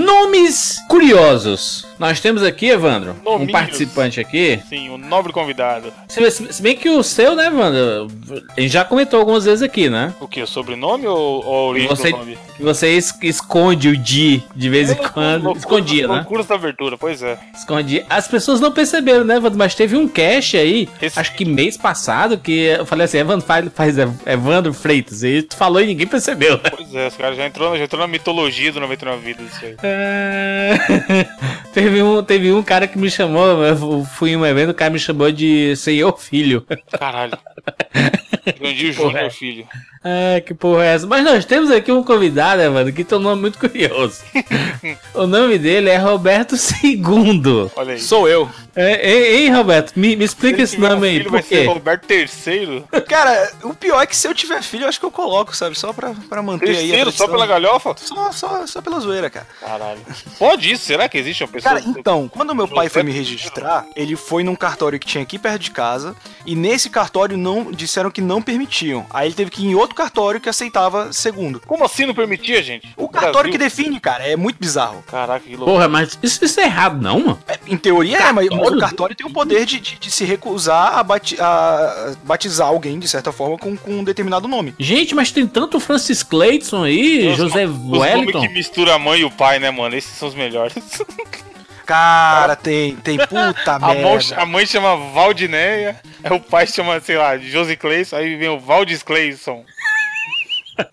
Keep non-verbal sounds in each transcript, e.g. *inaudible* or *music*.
Nomes curiosos. Nós temos aqui, Evandro, um Nominhos. participante aqui. Sim, o nobre convidado. Se, bem que o seu, né, Evandro? A gente já comentou algumas vezes aqui, né? O que? O sobrenome ou, ou a origem Você- do nome? Que você es- esconde o Di de vez em quando. Loucura- Escondia, né? Loucuras da abertura, pois é. Escondi. As pessoas não perceberam, né, Evandro? Mas teve um cast aí, Esse- acho que mês passado, que eu falei assim, Evandro faz, faz Ev- Evandro Freitas. E tu falou e ninguém percebeu. Pois é, esse cara já entrou, já entrou na mitologia do 99 Vidas. Isso aí. *laughs* Teve, um, teve um cara que me chamou, eu fui em um evento, o cara me chamou de Senhor Filho. Caralho. *laughs* Grandinho Júnior, é. filho. Ah, que porra é essa? Mas nós temos aqui um convidado, Evandro, que tem um nome muito curioso. *laughs* o nome dele é Roberto II. Olha aí. Sou eu. É, hein, hein, Roberto? Me, me explica esse nome aí, filho por vai ser quê? Roberto III. Cara, o pior é que se eu tiver filho, eu acho que eu coloco, sabe? Só pra, pra manter aí a Terceiro, só pela galhofa? Só, só, só pela zoeira, cara. Caralho. Pode isso? Será que existe uma pessoa? Cara, então, quando meu pai foi me registrar, ele foi num cartório que tinha aqui perto de casa, e nesse cartório não disseram que não permitiam. Aí ele teve que ir em outro cartório que aceitava segundo. Como assim não permitia, gente? O cartório que Brasil? define, cara, é muito bizarro. Caraca, que louco. Porra, mas isso, isso é errado, não, mano? É, em teoria é, mas, o Cartório? cartório tem o poder de, de- de se recusar a, bati- a batizar alguém, de certa forma, com, com um determinado nome. Gente, mas tem tanto Francis Clayton aí, Os José no- Os Wellington. que mistura a mãe e o pai, né, mano? Esses são os melhores. *laughs* Cara, tem, tem puta A, mão- merda. a mãe chama Valdineia, aí o pai chama, sei lá, Josi Cleison, aí vem o Valdis Cleison.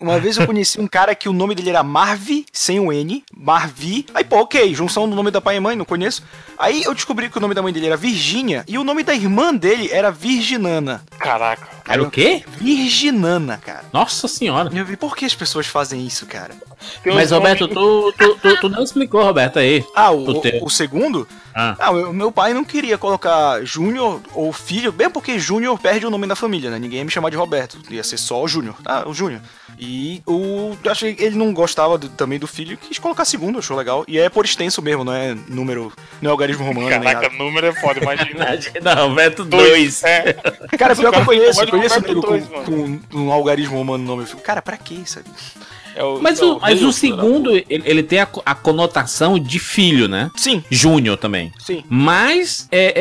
Uma vez eu conheci um cara que o nome dele era Marvi, sem o N, Marvi. Aí, pô, ok, junção do nome da pai e mãe, não conheço. Aí eu descobri que o nome da mãe dele era Virgínia e o nome da irmã dele era Virginana. Caraca. Era o quê? Virginana, cara. Nossa senhora. E eu vi, por que as pessoas fazem isso, cara? Tem Mas, Roberto, tu, tu, tu, tu não explicou, Roberto, aí. Ah, O o, o, o segundo? Ah. Ah, o meu pai não queria colocar Júnior ou filho, bem porque Júnior perde o nome da família, né? Ninguém ia me chamar de Roberto, ia ser só o Júnior. Ah, o Júnior. E o. Eu achei que ele não gostava do- também do filho, quis colocar segundo, achou legal. E é por extenso mesmo, não é número, não é algarismo romano, nem Caraca, nada. número é foda, *laughs* imagina. Não, Roberto 2. É. Cara, pior que eu conheço, eu conheço com, mano. com um algarismo romano no nome. Eu fico, cara, pra que isso? É o- Mas é o, mas o do segundo, ele, ele tem a, a conotação de filho, né? Sim, Júnior também. sim. Mas, é,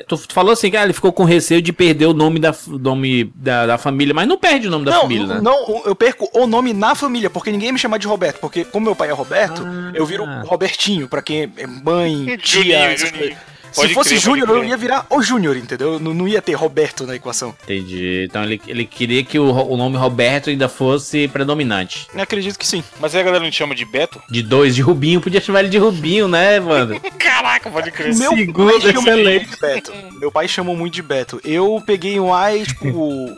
é, tu falou assim, que ah, ele ficou com receio de perder o nome da, nome da, da família, mas não perde o nome da não, família, né? não, eu perco o nome na família, porque ninguém me chama de Roberto, porque como meu pai é Roberto, Ah. eu viro Robertinho, pra quem é mãe, tia, Juninho. Pode Se fosse crer, Júnior, eu ia virar o Júnior, entendeu? Não, não ia ter Roberto na equação. Entendi. Então ele, ele queria que o, o nome Roberto ainda fosse predominante. Eu acredito que sim. Mas aí a galera não te chama de Beto? De dois, de Rubinho. Podia chamar ele de Rubinho, né, Evandro? *laughs* Caraca, pode crer. Meu Segundo, pai chama excelente. muito de Beto. Meu pai chamou muito de Beto. Eu peguei um ai, tipo,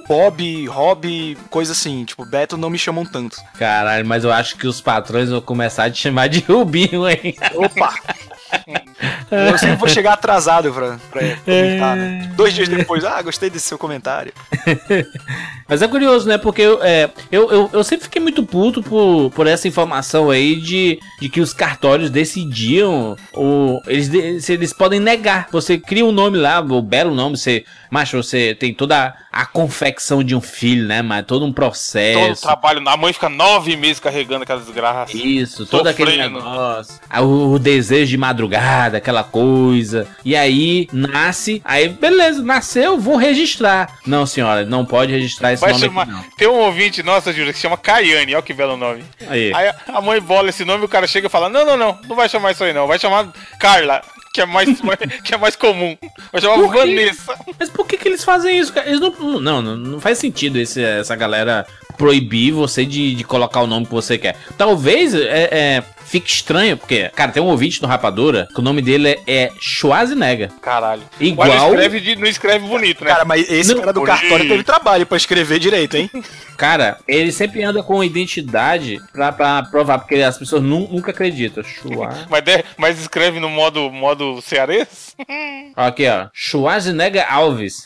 *laughs* Bob, Rob, coisa assim. Tipo, Beto não me chamam tanto. Caralho, mas eu acho que os patrões vão começar a te chamar de Rubinho, hein? Opa! *laughs* Eu sempre vou chegar atrasado pra, pra comentar, né? Dois dias depois, ah, gostei desse seu comentário. *laughs* Mas é curioso, né? Porque eu, é, eu, eu, eu sempre fiquei muito puto por, por essa informação aí de, de que os cartórios decidiam. Ou, eles, eles podem negar. Você cria um nome lá, o belo nome, você. Macho, você tem toda a confecção de um filho, né? Mas todo um Todo o processo. trabalho, a mãe fica nove meses carregando aquela desgraça. Isso, todo aquele negócio. Ah, O, o desejo de madrugada, aquela coisa. E aí, nasce. Aí, beleza, nasceu, vou registrar. Não, senhora, não pode registrar esse Vai nome chamar. aqui, não. Tem um ouvinte, nossa, Júlia, que se chama Caiane, olha que belo nome. Aí. Aí a mãe bola esse nome e o cara chega e fala: Não, não, não, não vai chamar isso aí não, vai chamar Carla, que é *laughs* mais, que é mais comum. Vai chamar Por? Vanessa. Mas por que, que eles fazem isso, cara? Eles não, não, não, não faz sentido esse, essa galera proibir você de, de colocar o nome que você quer. Talvez é, é, fique estranho, porque, cara, tem um ouvinte no Rapadura que o nome dele é, é Schwarzenegger. Caralho. Igual- não escreve, de- não escreve bonito, né? Cara, mas esse Não, cara do cartório teve trabalho pra escrever direito, hein? Cara, ele sempre anda com identidade pra, pra provar, porque as pessoas nu- nunca acreditam. Schwar... Mas, de- mas escreve no modo, modo cearense? Aqui, ó. Schwarzenegger Alves.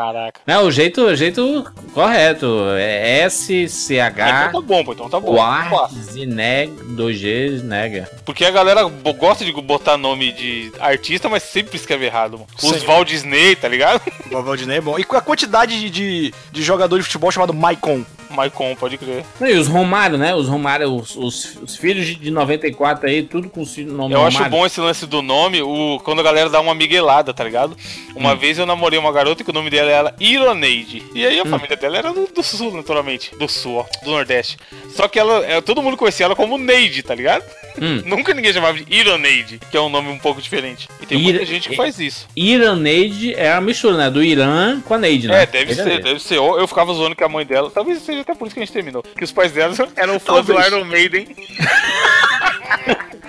Caraca. Não, o jeito, o jeito correto. É Ah, S-C-H. então tá bom, pô, então tá bom. Fácil. Schwarzenegger, 2G, nega. Porque a galera gosta de botar nome de artista, mas sempre escreve errado, mano. Os. Walt Disney, tá ligado? O Valdinei é bom. E com a quantidade de, de, de jogador de futebol chamado Maicon. Maicon, pode crer. E os Romário, né? Os Romário, os, os, os filhos de 94 aí, tudo com o nome Eu Romário. acho bom esse lance do nome, o, quando a galera dá uma miguelada, tá ligado? Uma vez eu namorei uma garota que o nome dela era Ironeide. E aí a família dela era do, do sul, naturalmente. Do sul, ó, do Nordeste. Só que ela, é, todo mundo conhecia ela como Neide, tá ligado? Hum. *laughs* Nunca ninguém chamava de Ironeide, que é um nome um pouco diferente. E tem muita Ira- gente que faz isso. Iraneide é a mistura, né? Do Irã com a Neide, né? É, deve ser, deve ser. Eu, eu ficava zoando que a mãe dela. Talvez seja até por isso que a gente terminou. Que os pais dela *laughs* eram fãs do. Iron Maiden. *laughs*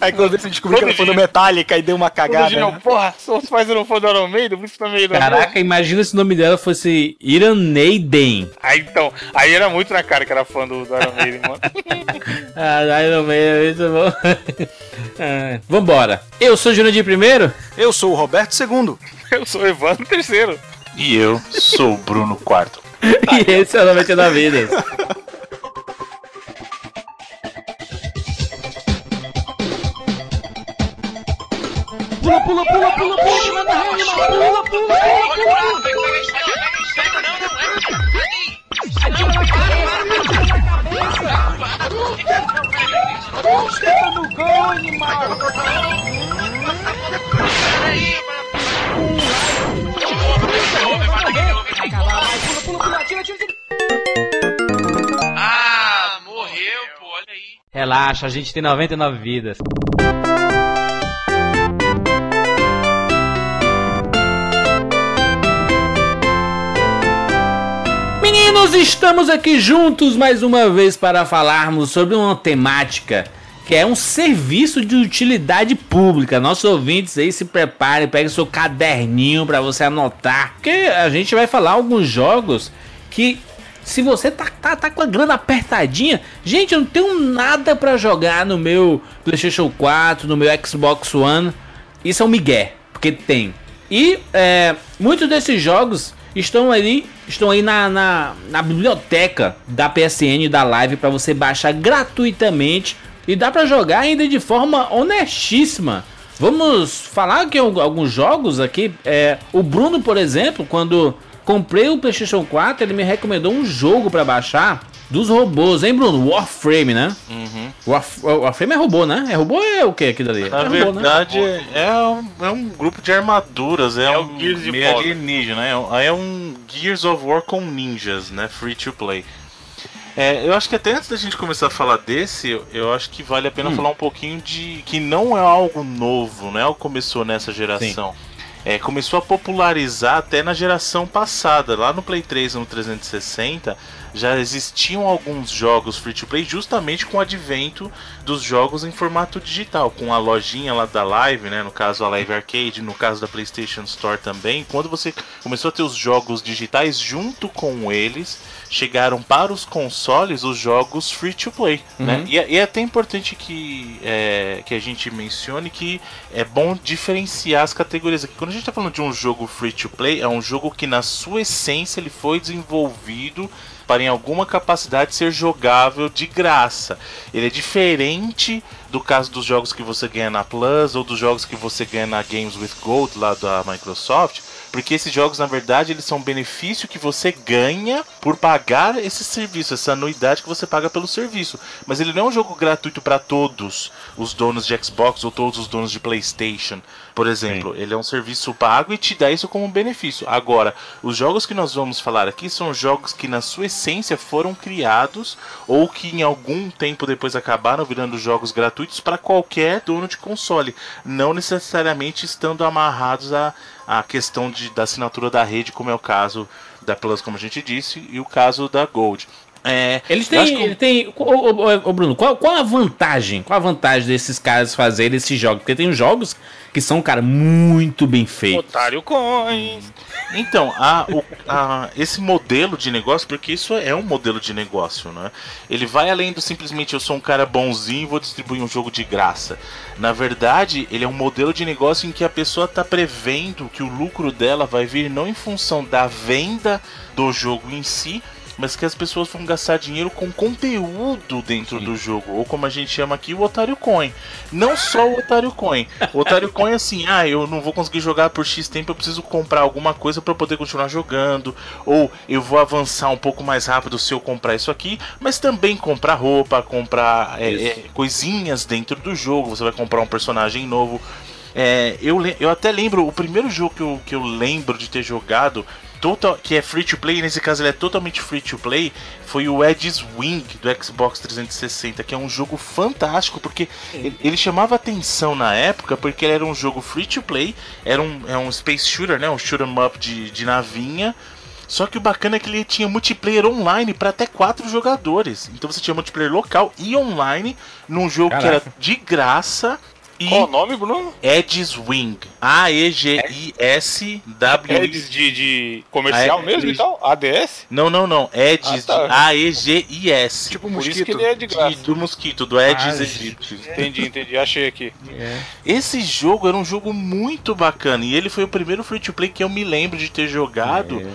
Aí quando você descobriu que era fã do. Metallica e deu uma cagada. dia, eu, né? porra, seus pais eram fãs do Iron Maiden, por isso também Iron Maiden. Caraca, imagina se o nome dela fosse Iraneiden. Aí então, aí era muito na cara que era fã do, do Iron Maiden, mano. *laughs* Ah, Iron Maiden, muito bom. Ah, Vambora. Eu sou o Jurandir primeiro? Eu sou o Roberto II. Eu sou o Evandro terceiro. E eu sou o Bruno Quarto. E esse é o 99 Vidas. Relaxa, a gente tem 99 vidas. Meninos, estamos aqui juntos mais uma vez para falarmos sobre uma temática que é um serviço de utilidade pública. Nossos ouvintes aí se preparem, peguem seu caderninho para você anotar, porque a gente vai falar alguns jogos que se você tá, tá, tá com a grana apertadinha, gente, eu não tenho nada pra jogar no meu PlayStation 4, no meu Xbox One. Isso é um migué, porque tem. E é, muitos desses jogos estão aí, estão aí na, na, na biblioteca da PSN da Live pra você baixar gratuitamente e dá pra jogar ainda de forma honestíssima. Vamos falar al- alguns jogos aqui. É, o Bruno, por exemplo, quando comprei o PlayStation 4, ele me recomendou um jogo pra baixar dos robôs, hein, Bruno? Warframe, né? Uhum. Warf- Warframe é robô, né? É robô ou é o que aquilo ali? Na é robô, né? verdade, é, um, é um grupo de armaduras, é, É o um meio alienígena, é, um- é um Gears of War com ninjas, né? Free to play. É, eu acho que até antes da gente começar a falar desse, eu, acho que vale a pena falar um pouquinho de que não é algo novo, não é algo que começou nessa geração. É, começou a popularizar até na geração passada. Lá no Play 3 e no 360 já existiam alguns jogos free to play justamente com o advento dos jogos em formato digital, com a lojinha lá da Live, né, no caso a Live Arcade, no caso da PlayStation Store também. Quando você começou a ter os jogos digitais junto com eles, chegaram para os consoles os jogos free to play, né? E, é- e é até importante que, é, que a gente mencione que é bom diferenciar as categorias aqui. Quando a gente está falando de um jogo free to play, é um jogo que na sua essência ele foi desenvolvido para em alguma capacidade ser jogável de graça. Ele é diferente do caso dos jogos que você ganha na Plus ou dos jogos que você ganha na Games with Gold lá da Microsoft, porque esses jogos na verdade eles são benefício que você ganha por pagar esse serviço, essa anuidade que você paga pelo serviço. Mas ele não é um jogo gratuito para todos os donos de Xbox ou todos os donos de PlayStation, por exemplo. Ele é um serviço pago e te dá isso como benefício. Agora, os jogos que nós vamos falar aqui são jogos que na sua essência foram criados ou que em algum tempo depois acabaram virando jogos gratuitos para qualquer dono de console, não necessariamente estando amarrados à, à questão de, da assinatura da rede, como é o caso da Plus, como a gente disse, e o caso da Gold. É, Eles têm. que o- Ele tem ô, ô, ô, ô, Bruno, qual, qual a vantagem? Qual a vantagem desses caras fazerem esses jogos? Porque tem jogos que são, cara, muito bem feitos. Otário Coins. Então, a- o- a- esse modelo de negócio, porque isso é um modelo de negócio, né? Ele vai além do simplesmente eu sou um cara bonzinho e vou distribuir um jogo de graça. Na verdade, ele é um modelo de negócio em que a pessoa está prevendo que o lucro dela vai vir não em função da venda do jogo em si, mas que as pessoas vão gastar dinheiro com conteúdo dentro Sim. do jogo, ou como a gente chama aqui, o Otário Coin. Não só o Otário Coin. O Otário Coin é assim, ah, eu não vou conseguir jogar por X tempo, eu preciso comprar alguma coisa para poder continuar jogando, ou eu vou avançar um pouco mais rápido se eu comprar isso aqui, mas também comprar roupa, comprar é, é, coisinhas dentro do jogo, você vai comprar um personagem novo. É, eu, eu até lembro, o primeiro jogo que eu, que eu lembro de ter jogado total, que é free to play, nesse caso ele é totalmente free to play, foi o Edge's Wing do Xbox 360, que é um jogo fantástico, porque ele, ele, chamava atenção na época, porque ele era um jogo free to play, era um, é um space shooter, né, um shoot 'em up de, de navinha, só que o bacana é que ele tinha multiplayer online para até quatro jogadores. Então você tinha multiplayer local e online num jogo Caraca. que era de graça e Qual o nome, Bruno? Edis Wing. A-E-G-I-S-W. Edis de, de comercial mesmo e tal? ADS? Não, não, não. Edis ah, tá. A-E-G-I-S. Tipo mosquito. Por isso que ele é de graça. De, do mosquito, do Edis ah, Egyptus. Entendi, entendi. Achei aqui. É. Esse jogo era um jogo muito bacana. E ele foi o primeiro free to play que eu me lembro de ter jogado. É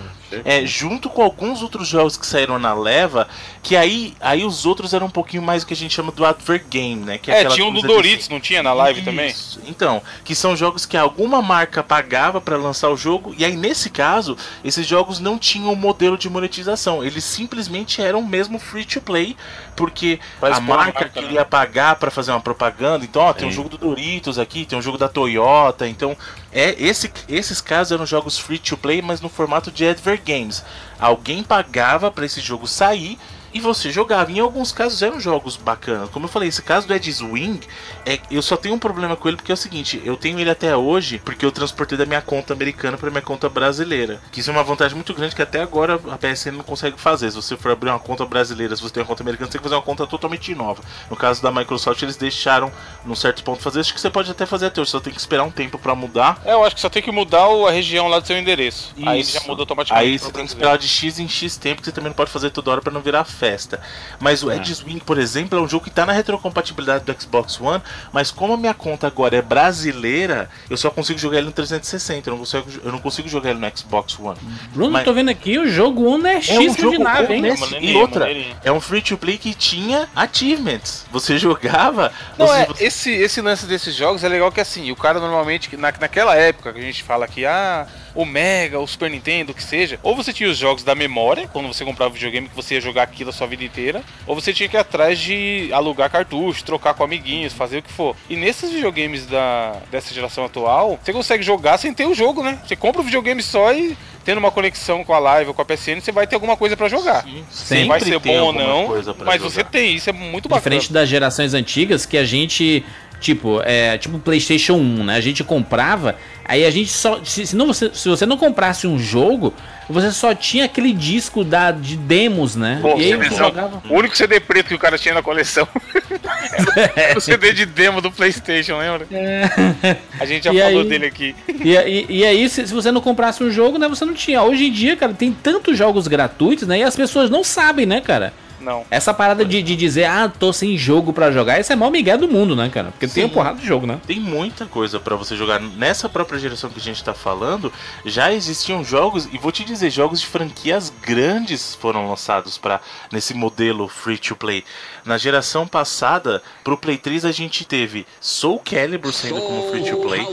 é, junto com alguns outros jogos que saíram na leva, que aí, aí os outros eram um pouquinho mais o que a gente chama do Advert Game, né? Que é, é tinha um do Doritos, não tinha na live Isso. também? Então, que são jogos que alguma marca pagava para lançar o jogo, e aí nesse caso, esses jogos não tinham um modelo de monetização, eles simplesmente eram mesmo free to play, porque a marca, marca queria né? pagar para fazer uma propaganda, então ó, tem um jogo do Doritos aqui, tem um jogo da Toyota, então é esse, esses casos eram jogos free to play, mas no formato de Advert Games. Alguém pagava para esse jogo sair e você jogava. Em alguns casos eram jogos bacanas. Como eu falei, esse caso do Edge Wing, é, eu só tenho um problema com ele porque é o seguinte: eu tenho ele até hoje porque eu transportei da minha conta americana para minha conta brasileira. Que isso é uma vantagem muito grande que até agora a PSN não consegue fazer. Se você for abrir uma conta brasileira, se você tem uma conta americana, você tem que fazer uma conta totalmente nova. No caso da Microsoft, eles deixaram, num certo ponto, fazer. Acho que você pode até fazer até hoje, só tem que esperar um tempo para mudar. É, eu acho que só tem que mudar a região lá do seu endereço. Isso. Aí já muda automaticamente. Aí você tem que esperar de X em X tempo, que você também não pode fazer toda hora para não virar festa. Mas o é. Edge Swing, por exemplo, é um jogo que está na retrocompatibilidade do Xbox One, mas como a minha conta agora é brasileira, eu só consigo jogar ele no 360, eu não consigo, eu não consigo jogar ele no Xbox One. Bruno, mas... tô vendo aqui, o jogo honestíssimo é um jogo de nave, hein? E outra, é um free to play que tinha achievements. Você *laughs* jogava. Não, você, é. Esse, esse lance desses jogos é legal que assim, o cara normalmente, na, naquela época que a gente fala que, ah o Mega, o Super Nintendo, o que seja, ou você tinha os jogos da memória, quando você comprava o videogame que você ia jogar aquilo a sua vida inteira, ou você tinha que ir atrás de alugar cartucho, trocar com amiguinhos, fazer o que for. E nesses videogames da, dessa geração atual, você consegue jogar sem ter o jogo, né? Você compra o videogame só e tendo uma conexão com a live ou com a PSN, você vai ter alguma coisa para jogar. Sim, Sempre vai ser bom ou não, mas jogar. você tem, isso é muito bacana. Diferente das gerações antigas que a gente Tipo, é, tipo PlayStation 1, né? A gente comprava, aí a gente só. Se, se, não, você, se você não comprasse um jogo, você só tinha aquele disco da, de demos, né? Pô, e aí você jogava. O único CD preto que o cara tinha na coleção *laughs* o CD de demo do PlayStation, lembra? É. A gente já *laughs* e falou aí, dele aqui. E, e, e aí, se, se, você não comprasse um jogo, né? Você não tinha. Hoje em dia, cara, tem tantos jogos gratuitos, né? E as pessoas não sabem, né, cara? Não. Essa parada de, de dizer, ah, tô sem jogo para jogar, esse é maior migué do mundo, né, cara? Porque Sim. tem uma porrada de jogo, né? Tem muita coisa para você jogar. Nessa própria geração que a gente tá falando, já existiam jogos, e vou te dizer, jogos de franquias grandes foram lançados para nesse modelo free to play. Na geração passada, pro Play 3 a gente teve Soul Calibur saindo como free to play,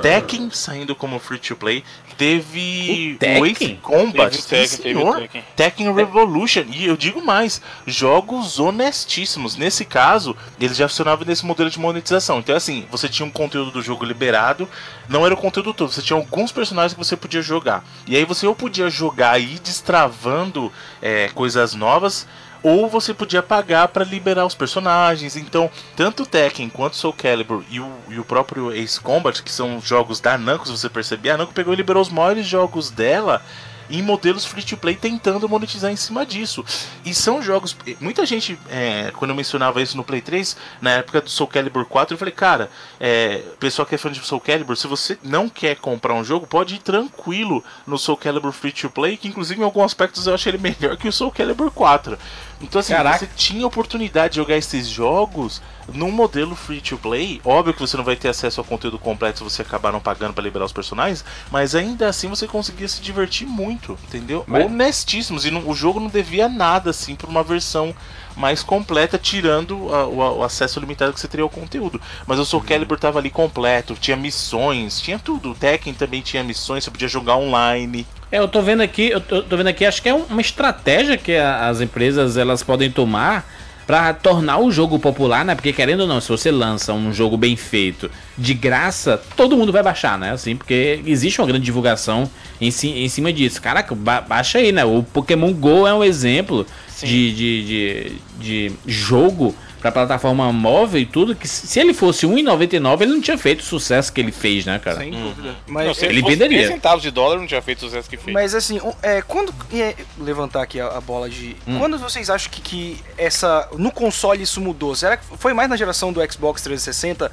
Tekken saindo como free to play, teve o Ace Combat, teve Tekken, senhor, Tekken. Tekken Revolution, e eu digo mais, jogos honestíssimos. Nesse caso, eles já funcionavam nesse modelo de monetização. Então, assim, você tinha um conteúdo do jogo liberado, não era o conteúdo todo, você tinha alguns personagens que você podia jogar. E aí você ou podia jogar e ir destravando é, coisas novas, ou você podia pagar para liberar os personagens. Então, tanto Tekken quanto Soul Calibur e o, e o próprio Ace Combat, que são jogos da Namco, se você perceber, a Namco pegou e liberou os maiores jogos dela em modelos free to play tentando monetizar em cima disso. E são jogos. Muita gente, é, quando eu mencionava isso no Play 3, na época do Soul Calibur 4, eu falei, cara, é, pessoal que é fã de Soul Calibur, se você não quer comprar um jogo, pode ir tranquilo no Soul Calibur free to play, que inclusive em alguns aspectos eu achei ele melhor que o Soul Calibur 4. Então assim, Caraca. você tinha oportunidade de jogar esses jogos num modelo free to play. Óbvio que você não vai ter acesso ao conteúdo completo se você acabar não pagando pra liberar os personagens, mas ainda assim você conseguia se divertir muito, entendeu? Mas- Honestíssimos e não- o jogo não devia nada assim pra uma versão mais completa, tirando a- o, o acesso limitado que você teria ao conteúdo. Mas o Soul Calibur tava ali completo, tinha missões, tinha tudo. O Tekken também tinha missões, você podia jogar online. É, eu tô vendo aqui, eu tô, tô vendo aqui, acho que é um- uma estratégia que a- as empresas elas podem tomar pra tornar o jogo popular, né? Porque querendo ou não, se você lança um jogo bem feito de graça, todo mundo vai baixar, né? Assim, porque existe uma grande divulgação em, em cima disso. Caraca, ba- baixa aí, né? O Pokémon Go é um exemplo de, de, de, de jogo pra plataforma móvel e tudo, que se ele fosse R$1,99, ele não tinha feito o sucesso que ele fez, né, cara? Sem dúvida. Não, Mas, se ele ele venderia. 10 centavos de dólar, não tinha feito o sucesso que fez. Mas assim, é, quando. é, levantar aqui a, a bola de. Hum. Quando vocês acham que, que essa. No console isso mudou? Será que foi mais na geração do Xbox 360, eh,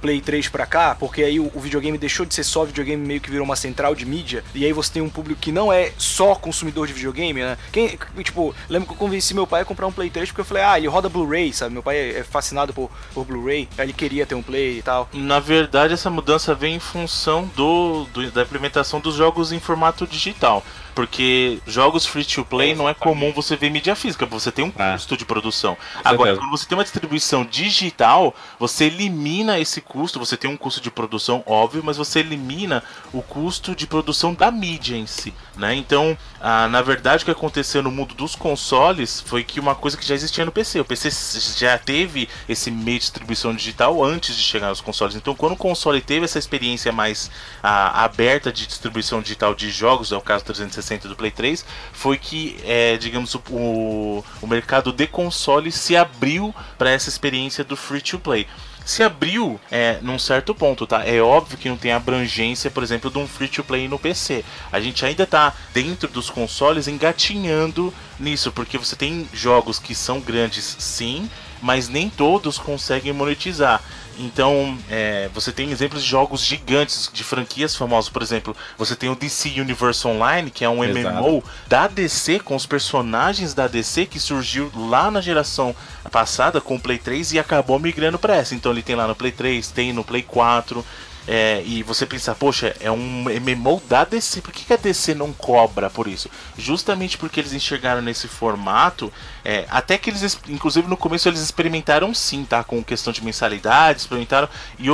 Play 3 pra cá? Porque aí o, o videogame deixou de ser só videogame, meio que virou uma central de mídia. E aí você tem um público que não é só consumidor de videogame, né? Quem, tipo, lembro que eu convenci meu pai a comprar um Play 3 porque eu falei, ah, ele roda Blu-ray, sabe? Meu pai é é fascinado por, por Blu-ray, aí ele queria ter um Play e tal. Na verdade, essa mudança vem em função do, do- da implementação dos jogos em formato digital. Porque jogos free to play não é comum você ver mídia física, você tem um Ah. custo de produção. Agora, quando você tem uma distribuição digital, você elimina esse custo, você tem um custo de produção óbvio, mas você elimina o custo de produção da mídia em si. Né? Então, ah, na verdade, o que aconteceu no mundo dos consoles foi que uma coisa que já existia no PC. O PC já teve esse meio de distribuição digital antes de chegar aos consoles. Então, quando o console teve essa experiência mais ah, aberta de distribuição digital de jogos, é o caso 360 do Play 3, foi que, é, digamos, o, o, mercado de console se abriu para essa experiência do free to play se abriu é, num certo ponto, tá? É óbvio que não tem abrangência, por exemplo, de um free to play no PC. A gente ainda tá dentro dos consoles engatinhando nisso, porque você tem jogos que são grandes, sim, mas nem todos conseguem monetizar. Então, é, você tem exemplos de jogos gigantes, de franquias famosas. Por exemplo, você tem o DC Universe Online, que é um Exato. MMO da DC, com os personagens da DC, que surgiu lá na geração passada com o Play 3 e acabou migrando para essa. Então, ele tem lá no Play 3, tem no Play 4. é, e você pensa, poxa, é um MMO da DC, por que, que a DC não cobra por isso? Justamente porque eles enxergaram nesse formato, é, até que eles, es- inclusive no começo eles experimentaram sim, tá? Com questão de mensalidade, experimentaram, e,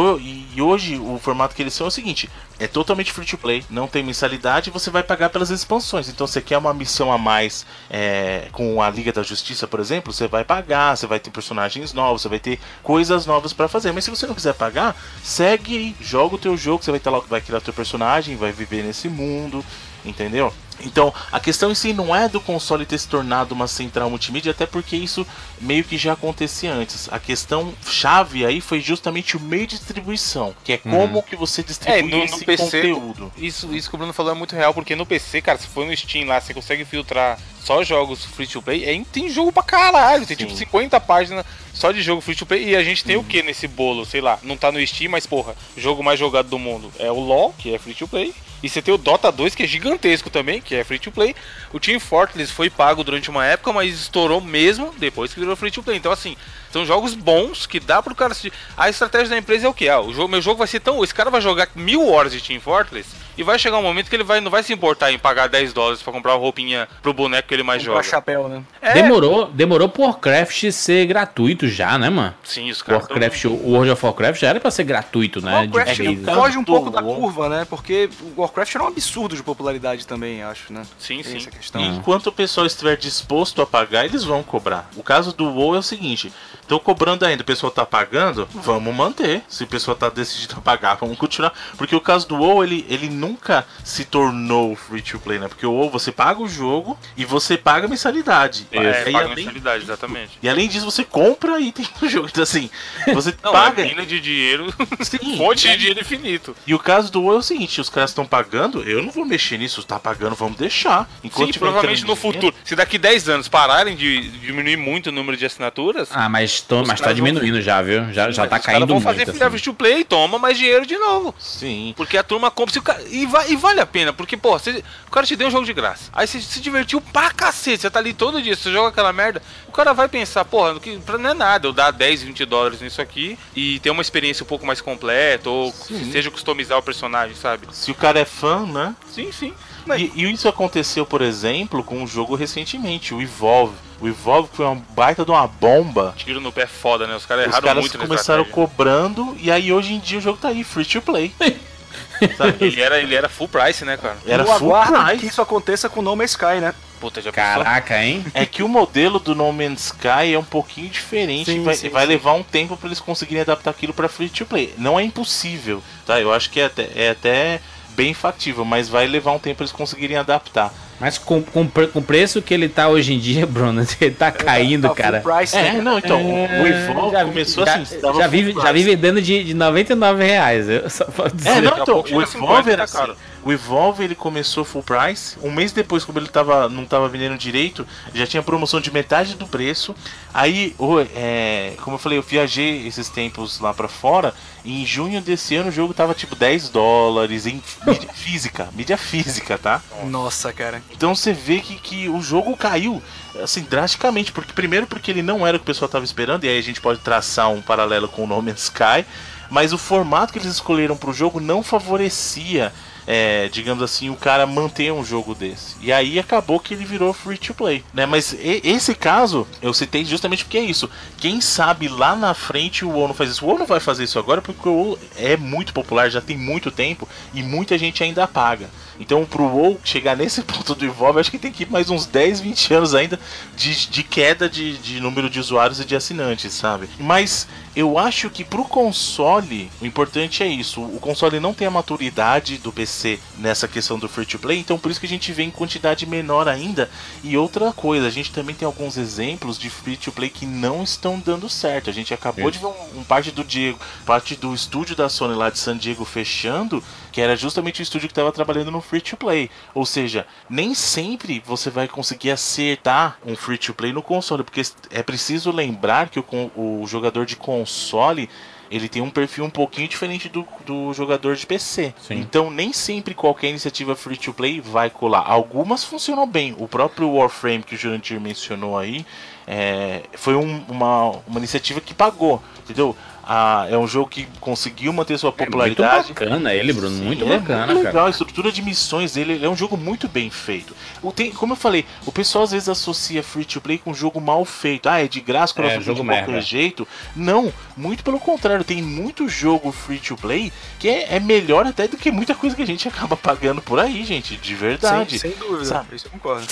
e hoje o formato que eles são é o seguinte, é totalmente free to play, não tem mensalidade, você vai pagar pelas expansões. Então você quer uma missão a mais é, com a Liga da Justiça, por exemplo, você vai pagar, você vai ter personagens novos, você vai ter coisas novas pra fazer. Mas se você não quiser pagar, segue aí, joga o teu jogo, você vai lá, vai criar teu personagem, vai viver nesse mundo, entendeu? Então, a questão em si não é do console ter se tornado uma central multimídia, até porque isso meio que já acontecia antes. A questão chave aí foi justamente o meio de distribuição, que é como que você distribui É, no- no esse PC conteúdo. Isso, isso que o Bruno falou é muito real, porque no PC, cara, se for no Steam lá, você consegue filtrar só jogos free to play, aí tem jogo pra caralho, tem Sim. tipo 50 páginas só de jogo free to play, e a gente tem o que nesse bolo? Sei lá, não tá no Steam, mas porra, o jogo mais jogado do mundo é o LoL, que é free to play, e você tem o Dota 2, que é gigantesco também, que é free to play. O Team Fortress foi pago durante uma época, mas estourou mesmo depois que virou free to play. Então, assim, são jogos bons que dá pro cara assistir. A estratégia da empresa é o que? Ah, o jogo, meu jogo vai ser tão. Esse cara vai jogar mil horas de Team Fortress e vai chegar um momento que ele vai, não vai se importar em pagar 10 dólares pra comprar uma roupinha pro boneco que ele mais Comprar joga. chapéu, né? É, Demorou, demorou pro Warcraft ser gratuito já, né, mano? Sim, os caras. Warcraft, o World of Warcraft já era pra ser gratuito, né? Warcraft de foge um pouco da curva, né? Porque o Warcraft era um absurdo de popularidade também, acho, né? Sim, Tem sim. Essa questão. Enquanto o pessoal estiver disposto a pagar, eles vão cobrar. O caso do WoW é o seguinte: estão cobrando ainda, o pessoal tá pagando, vamos manter. Se o pessoal tá decidido a pagar, vamos continuar. Porque o caso do WoW, ele, ele nunca se tornou free to play, né? Porque o WoW você paga o jogo e você paga a mensalidade. É, aí, paga além- mensalidade, exatamente. E além disso, você compra item no jogo. Então, assim, você Não, paga. é mina de dinheiro, *laughs* Sim. *laughs* fonte de dinheiro infinito. E o caso do WoW é o seguinte: os caras estão pagando, eu não vou mexer nisso. Tá pagando, vamos deixar. Sim, provavelmente no futuro. Se daqui 10 anos pararem de diminuir muito o número de assinaturas. Ah, mas, mas tá diminuindo vão... já, viu? Já, já tá caindo vão fazer muito. Vão assim. fazer play e toma mais dinheiro de novo. Sim. Porque a turma compra. Cara... E, vai, e vale a pena, porque, pô, você... o cara te deu um jogo de graça. Aí você se divertiu pra cacete. Você tá ali todo dia, você joga aquela merda. O cara vai pensar, porra, não é nada eu dar 10, 20 dólares nisso aqui e ter uma experiência um pouco mais completa, ou sim. seja customizar o personagem, sabe? Se o cara é fã, né? Sim, sim. E, e, isso aconteceu, por exemplo, com um jogo recentemente, o Evolve. O Evolve foi uma baita de uma bomba. Tiro no pé foda, né? Os caras erraram caras muito começaram cobrando e aí hoje em dia o jogo tá aí, free to play. *laughs* ele, era, ele era full price, né, cara? Era full price. que isso aconteça com o No Man's Sky, né? Puta, já Caraca, pensou? hein? É que o modelo do No Man's Sky é um pouquinho diferente sim, vai, sim, vai sim. levar um tempo para eles conseguirem adaptar aquilo para free to play. Não é impossível, tá? Eu acho que é até, é até bem factível, mas vai levar um tempo para eles conseguirem adaptar. Mas com, com, com o preço que ele tá hoje em dia, *laughs* Bruno, ele tá caindo, tá cara. Price, é, né? não, então, é, o Evolve já, começou já, assim. Já vive, já vive dando de, de 99 reais. Eu só posso dizer. É, não, então, o Evolve era assim. O Evolve ele começou full price. Um mês depois, como ele tava, não tava vendendo direito, já tinha promoção de metade do preço. Aí, é, como eu falei, eu viajei esses tempos lá para fora. Em junho desse ano o jogo tava tipo 10 dólares em mídia *laughs* física. Mídia física, tá? Nossa, cara. Então você vê que, que o jogo caiu assim drasticamente. Porque, primeiro, porque ele não era o que o pessoal tava esperando. E aí a gente pode traçar um paralelo com o No Man's Sky. Mas o formato que eles escolheram para o jogo não favorecia é, digamos assim, o cara manter um jogo desse. E aí acabou que ele virou free to play, né? Mas e, esse caso eu citei justamente porque é isso. Quem sabe lá na frente o não faz isso. O não vai fazer isso agora porque o WoW é muito popular, já tem muito tempo e muita gente ainda paga. Então, pro WoW chegar nesse *laughs* ponto do Evolve, acho que tem que ir mais uns 10, 20 anos ainda de, de queda de, de número de usuários e de assinantes, sabe? Mas eu acho que pro console, o importante é isso. O console não tem a maturidade do PC nessa questão do free to play, então por isso que a gente vê em quantidade menor ainda. E outra coisa, a gente também tem alguns exemplos de free to play que não estão dando certo. A gente acabou de ver um, um parte do Diego, parte do estúdio da Sony lá de San Diego fechando, que era justamente o estúdio que estava trabalhando no free to play. Ou seja, nem sempre você vai conseguir acertar um free to play no console, porque é preciso lembrar que o, o jogador de console ele tem um perfil um pouquinho diferente do, do jogador de PC. Sim. Então nem sempre qualquer iniciativa free to play vai colar. Algumas funcionam bem. O próprio Warframe que o Jurandir mencionou aí é, foi um, uma, uma iniciativa que pagou, entendeu? Ah, é um jogo que conseguiu manter sua popularidade. É muito bacana ele, Bruno. Muito Sim, bacana, é muito legal. Cara. A estrutura de missões dele é um jogo muito bem feito. O tem, como eu falei, o pessoal às vezes associa free to play com um jogo mal feito. Ah, é de graça quando é, jogo de merda. qualquer jeito. Não, muito pelo contrário. Tem muito jogo free to play que é, é, melhor até do que muita coisa que a gente *laughs* acaba pagando por aí, gente. De verdade. Sim, sem dúvida. Sabe? Isso eu concordo.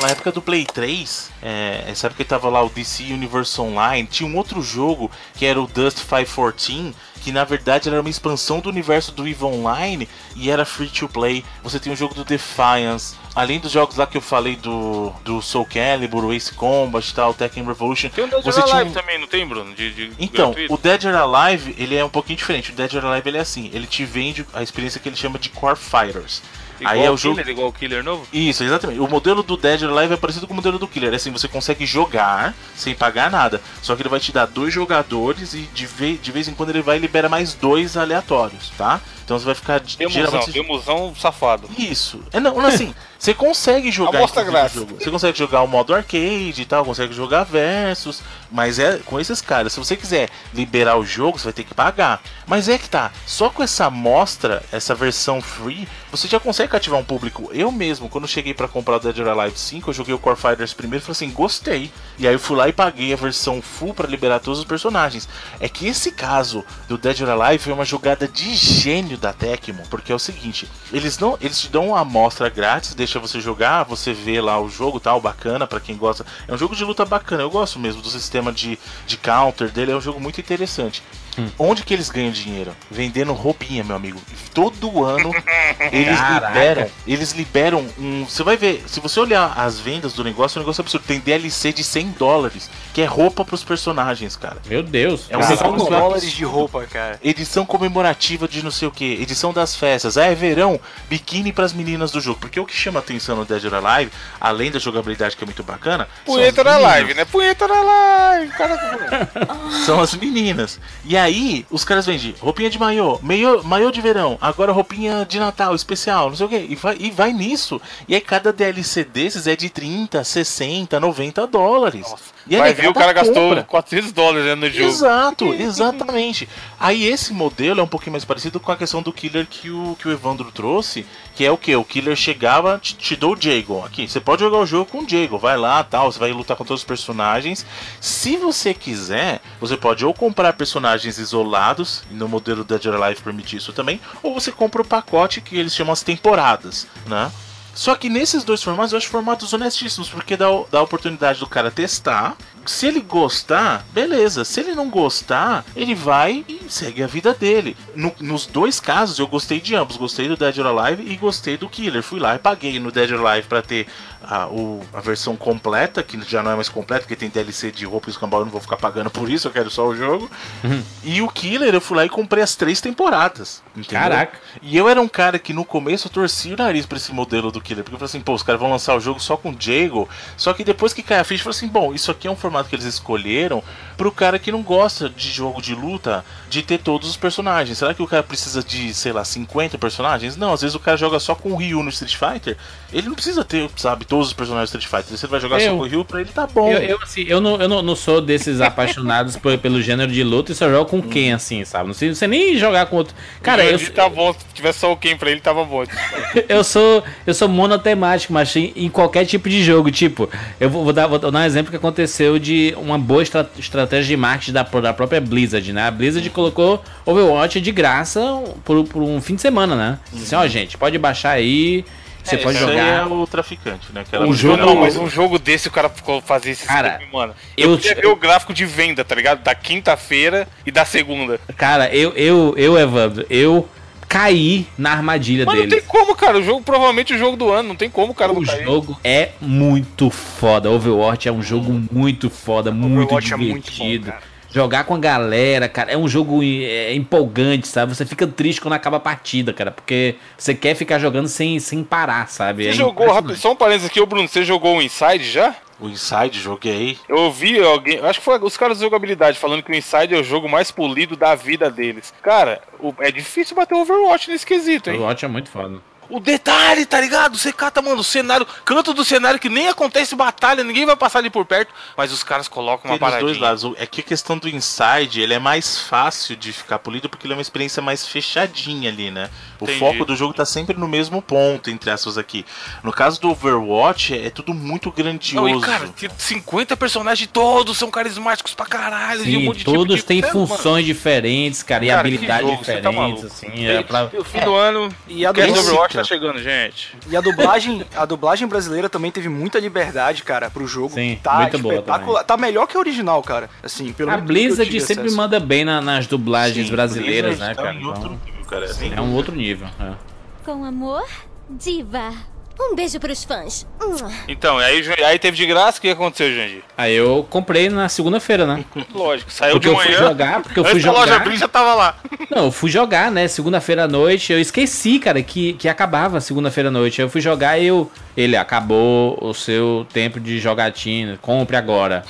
Na época do Play 3, é, essa época que tava lá o DC Universe Online, tinha um outro jogo que era o Dust 514, que na verdade era uma expansão do universo do EVE Online e era free to play. Você tem o jogo do Defiance, além dos jogos lá que eu falei do, do Soul Calibur, o Ace Combat e tal, Tekken Revolution. Tem o Dead você or Alive tinha... também, não tem, Bruno? De, de então, gratuito. o Dead or Alive, ele é um pouquinho diferente. O Dead or Alive ele é assim, ele te vende a experiência que ele chama de Core Fighters. Igual aí é o jogo Killer, igual o Killer novo? Isso, exatamente. O modelo do Dead or Alive é parecido com o modelo do Killer. É assim, você consegue jogar sem pagar nada. Só que ele vai te dar dois jogadores e de vez, de vez em quando ele vai liberar mais dois aleatórios, tá? Então você vai ficar demuzão, geralmente... demuzão safado. Isso. É não, assim, *laughs* você consegue jogar jogo. Você consegue jogar o modo arcade e tal, consegue jogar versus, mas é com esses caras. Se você quiser liberar o jogo, você vai ter que pagar. Mas é que tá, só com essa amostra, essa versão free, você já consegue cativar um público. Eu mesmo, quando cheguei para comprar o Dead or Alive 5, eu joguei o Core Fighters primeiro e falei assim, gostei. E aí eu fui lá e paguei a versão full para liberar todos os personagens. É que esse caso do Dead or Alive foi uma jogada de gênio da Tecmo, porque é o seguinte, eles não, eles te dão uma amostra grátis, deixa você jogar, você vê lá o jogo, tal, bacana para quem gosta. É um jogo de luta bacana, eu gosto mesmo do sistema de, de counter dele, é um jogo muito interessante. Onde que eles ganham dinheiro? Vendendo roupinha, meu amigo. Todo ano *laughs* eles Caraca. liberam. Eles liberam um. Você vai ver, se você olhar as vendas do negócio, é um negócio absurdo. Tem DLC de 100 dólares, que é roupa pros personagens, cara. Meu Deus. É um Cara, negócio 5 dólares de roupa, cara. Edição comemorativa de não sei o que, edição das festas, ah, é verão, biquíni pras meninas do jogo. Porque o que chama atenção no Dead or Alive, além da jogabilidade que é muito bacana, Punheta na live, né? Punheta na live. Cara, *laughs* São as meninas. E aí, os caras vendem roupinha de maiô, maiô, maiô de verão, agora roupinha de Natal especial, não sei o que. E vai, e vai nisso. E aí, cada DLC desses é de 30, 60, 90 dólares. E vai ver, o cara gastou compra. 400 dólares né, no jogo. Exato, *laughs* exatamente. Aí esse modelo é um pouquinho mais parecido com a questão do killer que o, que o Evandro trouxe, que é o que? O killer chegava, te, te dou o Jago. Aqui, você pode jogar o jogo com o Jago, vai lá, tal, você vai lutar com todos os personagens. Se você quiser, você pode ou comprar personagens isolados, no modelo Dead or Alive permite isso também, ou você compra o pacote que eles chamam as temporadas, né? Só que nesses dois formatos eu acho formatos honestíssimos, porque dá, dá a oportunidade do cara testar. Se ele gostar, beleza. Se ele não gostar, ele vai e segue a vida dele. No- nos dois casos, eu gostei de ambos. Gostei do Dead or Alive e gostei do Killer. Fui lá e paguei no Dead or Alive pra ter a, o- a versão completa, que já não é mais completa, porque tem DLC de roupa e escambau. Eu não vou ficar pagando por isso, eu quero só o jogo. E o Killer, eu fui lá e comprei as três temporadas. Entendeu? Caraca. E eu era um cara que no começo eu torcia o nariz pra esse modelo do Killer, porque eu falei assim, pô, os caras vão lançar o jogo só com Jago. Só que depois que cai a ficha, eu falei assim, bom, isso aqui é um formato que eles escolheram pro cara que não gosta de jogo de luta, de ter todos os personagens. Será que o cara precisa de, sei lá, 50 personagens? Não, às vezes o cara joga só com o Ryu no Street Fighter. Ele não precisa ter, sabe, todos os personagens do Street Fighter. Se ele vai jogar só Eu- com o Ryu, pra ele tá bom. Eu, eu, assim, eu, não, eu não, não sou desses apaixonados por- pelo gênero de luta e só jogo com quem, assim, sabe? Não sei, não sei nem jogar com outro. Cara, eu, Ele tá bom. Se tivesse só o Ken pra ele, tava bom. *laughs* eu sou eu sou monotemático, mas em, em qualquer tipo de jogo. Tipo, eu vou, vou dar, vou dar um exemplo que aconteceu de uma boa estra- estratégia de marketing da, da própria Blizzard, né? A Blizzard colocou Overwatch de graça por, por um fim de semana, né? Assim, ó, gente, pode baixar aí, você É, pode jogar. é o traficante, né? Aquela pessoa- jogo- Não, mas um jogo desse o cara ficou fazer esse Cara, mano. Eu, eu queria ver o gráfico de venda, tá ligado? Da quinta-feira e da segunda. Cara, eu, eu, eu, Evandro, eu caí na armadilha Mas não deles. tem como, cara. O jogo, provavelmente o jogo do ano. Não tem como o cara não O cair. jogo é muito foda. Overwatch é um jogo muito foda, muito Overwatch é muito divertido. bom, cara. Jogar com a galera, cara, é um jogo é, empolgante, sabe? Você fica triste quando acaba a partida, cara, porque você quer ficar jogando sem, sem parar, sabe? Você É jogou, rápido, só um parênteses aqui, ô Bruno, você jogou o Inside já? O Inside, joguei. Eu ouvi alguém, acho que foi os caras de jogabilidade falando que o Inside é o jogo mais polido da vida deles. Cara, o- é difícil bater o Overwatch nesse quesito, hein? Overwatch é muito foda. O detalhe, tá ligado? Você cata, mano, o cenário, canto do cenário que nem acontece batalha, ninguém vai passar ali por perto, mas os caras colocam uma Tem paradinha. dois lados. É que a questão do Inside, ele é mais fácil de ficar polido porque ele é uma experiência mais fechadinha ali, né? O Entendi. foco do jogo tá sempre no mesmo ponto, entre aspas aqui. No caso do Overwatch, é, é tudo muito grandioso. Não, e cara, tem 50 personagens, todos são carismáticos pra caralho. e um Sim, tipo todos de- têm Sério, mano? funções diferentes, cara, e Cara, habilidades tá diferentes, maluco. assim, é pra... E o fim do ano, E a do Overwatch tá chegando, gente. e a dublagem, a dublagem brasileira também teve muita liberdade, cara, pro jogo. Sim, tá muito boa espetacular. Tá melhor que a original, cara. Assim, pelo A Blizzard sempre acesso. manda bem na- nas dublagens Sim, brasileiras, Blizzard né, tá cara? em outro Então, nível, cara. Sem é um outro nível. é. Com amor, Diva. Um beijo pros fãs. Então, aí, aí teve de graça, o que aconteceu, Janji? Aí eu comprei na segunda-feira, né? *laughs* Lógico, saiu Porque de eu fui manhã. jogar, porque eu fui da loja jogar. abrir, já tava lá. *laughs* Não, eu fui jogar, né? Segunda-feira à noite. Eu esqueci, cara, que, que acabava segunda-feira à noite. Aí eu fui jogar e eu. Ele acabou o seu tempo de jogatina. Compre agora.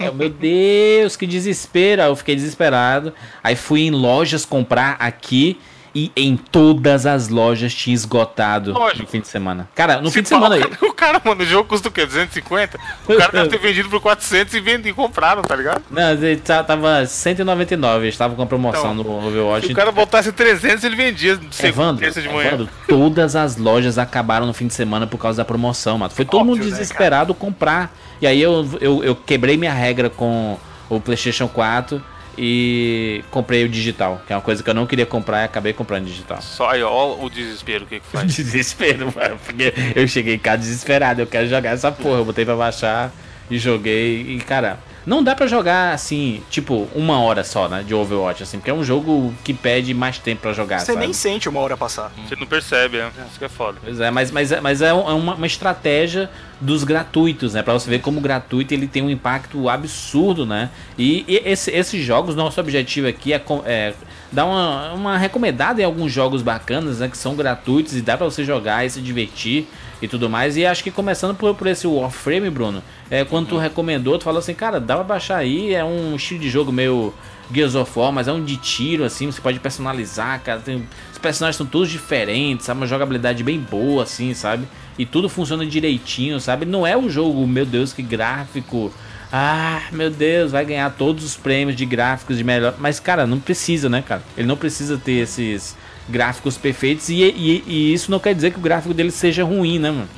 Eu, meu Deus, que desespero. Eu fiquei desesperado. Aí fui em lojas comprar aqui. E em todas as lojas tinha esgotado Lógico. no fim de semana. Cara, no Se fim de semana aí. o *laughs* cara- O cara, mano, o jogo custa o quê? 250? O cara deve ter vendido por 400 e, vende, e compraram, tá ligado? Não, ele tá- tava 199. Eles estavam com promoção Então, no Overwatch. Se o cara botasse 300, ele vendia de segunda, Evandro, terça de manhã. Evandro, todas as lojas acabaram no fim de semana por causa da promoção, mano. Foi todo Óbvio, mundo né, desesperado comprar. E aí eu, eu, eu quebrei minha regra com o PlayStation 4 e comprei o digital, que é uma coisa que eu não queria comprar e acabei comprando digital. Só aí, ó, o desespero, o que que faz? *laughs* Desespero, mano, porque eu cheguei casa desesperado, eu quero jogar essa porra. Eu botei pra baixar e joguei. E, cara, Não dá pra jogar assim, tipo, uma hora só, né? De Overwatch, assim, porque é um jogo que pede mais tempo pra jogar. Você sabe? nem sente uma hora passar. Você não percebe, né? Isso que é foda. Pois é, mas, mas, é- mas é é uma, uma estratégia dos gratuitos, né? Pra você ver como o gratuito ele tem um impacto absurdo, né? E, e esse- esses jogos, nosso objetivo aqui é, é dar uma, uma recomendada em alguns jogos bacanas, né? Que são gratuitos e dá pra você jogar e se divertir e tudo mais. E acho que começando por, por esse Warframe, Bruno, é, quando tu recomendou, tu falou assim, cara, dá pra baixar aí, é um estilo de jogo meio Gears of War, mas é um de tiro, assim, você pode personalizar, cara. Tem, os personagens são todos diferentes, sabe? Uma jogabilidade bem boa, assim, sabe? E tudo funciona direitinho, sabe? Não é o jogo, meu Deus, que gráfico. Ah, meu Deus, vai ganhar todos os prêmios de gráficos de melhor. Mas, cara, não precisa, né, cara? Ele não precisa ter esses gráficos perfeitos. E, e- e isso não quer dizer que o gráfico dele seja ruim, né, mano?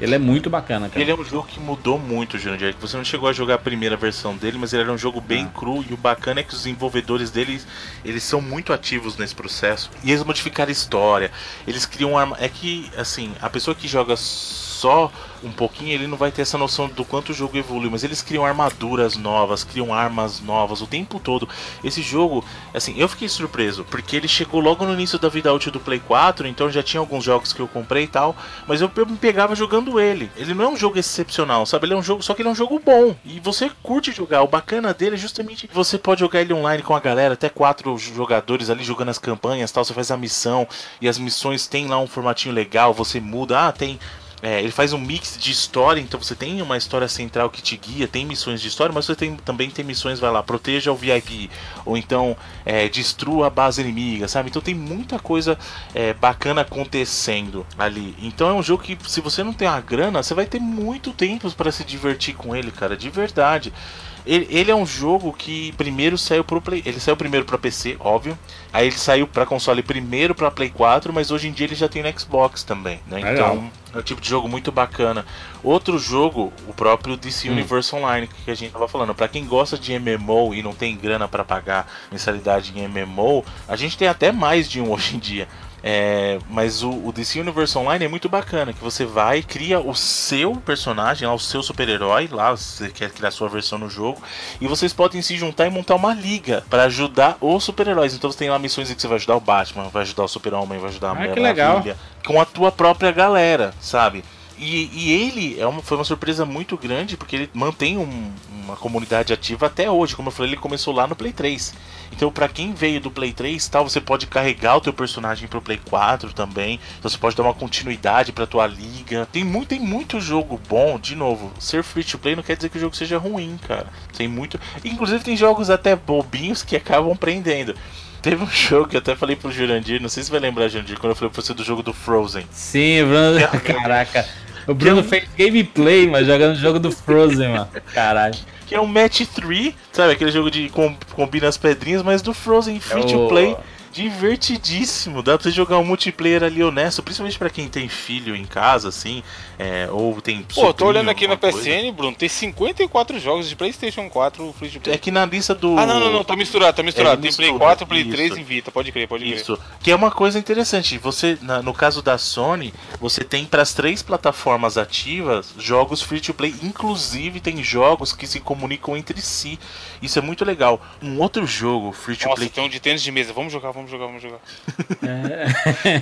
Ele é muito bacana, cara. Ele é um jogo que mudou muito, Jurandir. Você não chegou a jogar a primeira versão dele, mas ele era um jogo bem cru. E o bacana é que os desenvolvedores dele, eles são muito ativos nesse processo. E eles modificaram a história. Eles criam arma. É que, assim, a pessoa que joga só um pouquinho, ele não vai ter essa noção do quanto o jogo evolui. Mas eles criam armaduras novas, criam armas novas o tempo todo. Esse jogo, assim, eu fiquei surpreso. Porque ele chegou logo no início da vida útil do Play 4. Então já tinha alguns jogos que eu comprei e tal. Mas eu, me pegava jogando ele. Ele não é um jogo excepcional, sabe? Ele é um jogo, só que ele é um jogo bom. E você curte jogar. O bacana dele é justamente você pode jogar ele online com a galera, até quatro jogadores ali jogando as campanhas, tal. Você faz a missão e as missões tem lá um formatinho legal. Você muda, ah, tem é, ele faz um mix de história, então você tem uma história central que te guia, tem missões de história, mas você tem, também tem missões, vai lá, proteja o VIP, ou então é, destrua a base inimiga, sabe? Então tem muita coisa é, bacana acontecendo ali. Então é um jogo que, se você não tem uma grana, você vai ter muito tempo para se divertir com ele, cara, de verdade. Ele, ele é um jogo que primeiro saiu pro Play. Ele saiu primeiro para PC, óbvio. Aí ele saiu para console primeiro para Play 4, mas hoje em dia ele já tem no Xbox também, né? Então é um tipo de jogo muito bacana. Outro jogo, o próprio DC Hum. Universe Online, que a gente tava falando. Pra quem gosta de MMO e não tem grana para pagar mensalidade em MMO, a gente tem até mais de um *laughs* hoje em dia. É, mas o, o DC Universe Online é muito bacana, que você vai, cria o seu personagem, lá, o seu super-herói, lá você quer criar a sua versão no jogo, e vocês podem se juntar e montar uma liga para ajudar os super-heróis. Então você tem lá missões em que você vai ajudar o Batman, vai ajudar o Super-Homem, vai ajudar a Ah, Mulher. Maravilha, com a tua própria galera, sabe? E, e ele é uma, foi uma surpresa muito grande porque ele mantém um- uma comunidade ativa até hoje. Como eu falei, ele começou lá no Play 3. Então, pra quem veio do Play 3, tal, você pode carregar o teu personagem pro Play 4 também. Então, você pode dar uma continuidade pra tua liga. Tem muito, tem muito jogo bom. De novo, ser free to play não quer dizer que o jogo seja ruim, cara. Tem muito. Inclusive, tem jogos até bobinhos que acabam prendendo. Teve um *laughs* jogo que eu até falei pro Jurandir, não sei se vai lembrar, Jurandir, quando eu falei pra você do jogo do Frozen. Sim, Bruno. *laughs* Caraca. O Bruno fez gameplay, mas jogando o jogo do Frozen, mano. Caralho. Que é um Match 3, sabe? Aquele jogo de com, combina as pedrinhas, mas do Frozen Free to o- Play. Divertidíssimo, dá pra você jogar um multiplayer ali honesto, principalmente pra quem tem filho em casa, assim, é, ou tem. Pô, tô olhando aqui na. PSN, Bruno, tem 54 jogos de PlayStation 4 free to play. É que na lista do. Ah, não, não, não, tá misturado, tá misturado. É, tem Play mistura, 4, Play isso. 3 e Vita, pode crer, pode crer. Isso. Que é uma coisa interessante. Você, na- no caso da Sony, você tem para as três plataformas ativas jogos free to play. Inclusive tem jogos que se comunicam entre si. Isso é muito legal. Um outro jogo free to Nossa, play tem um de tênis de mesa. Vamos jogar, vamos jogar, vamos jogar.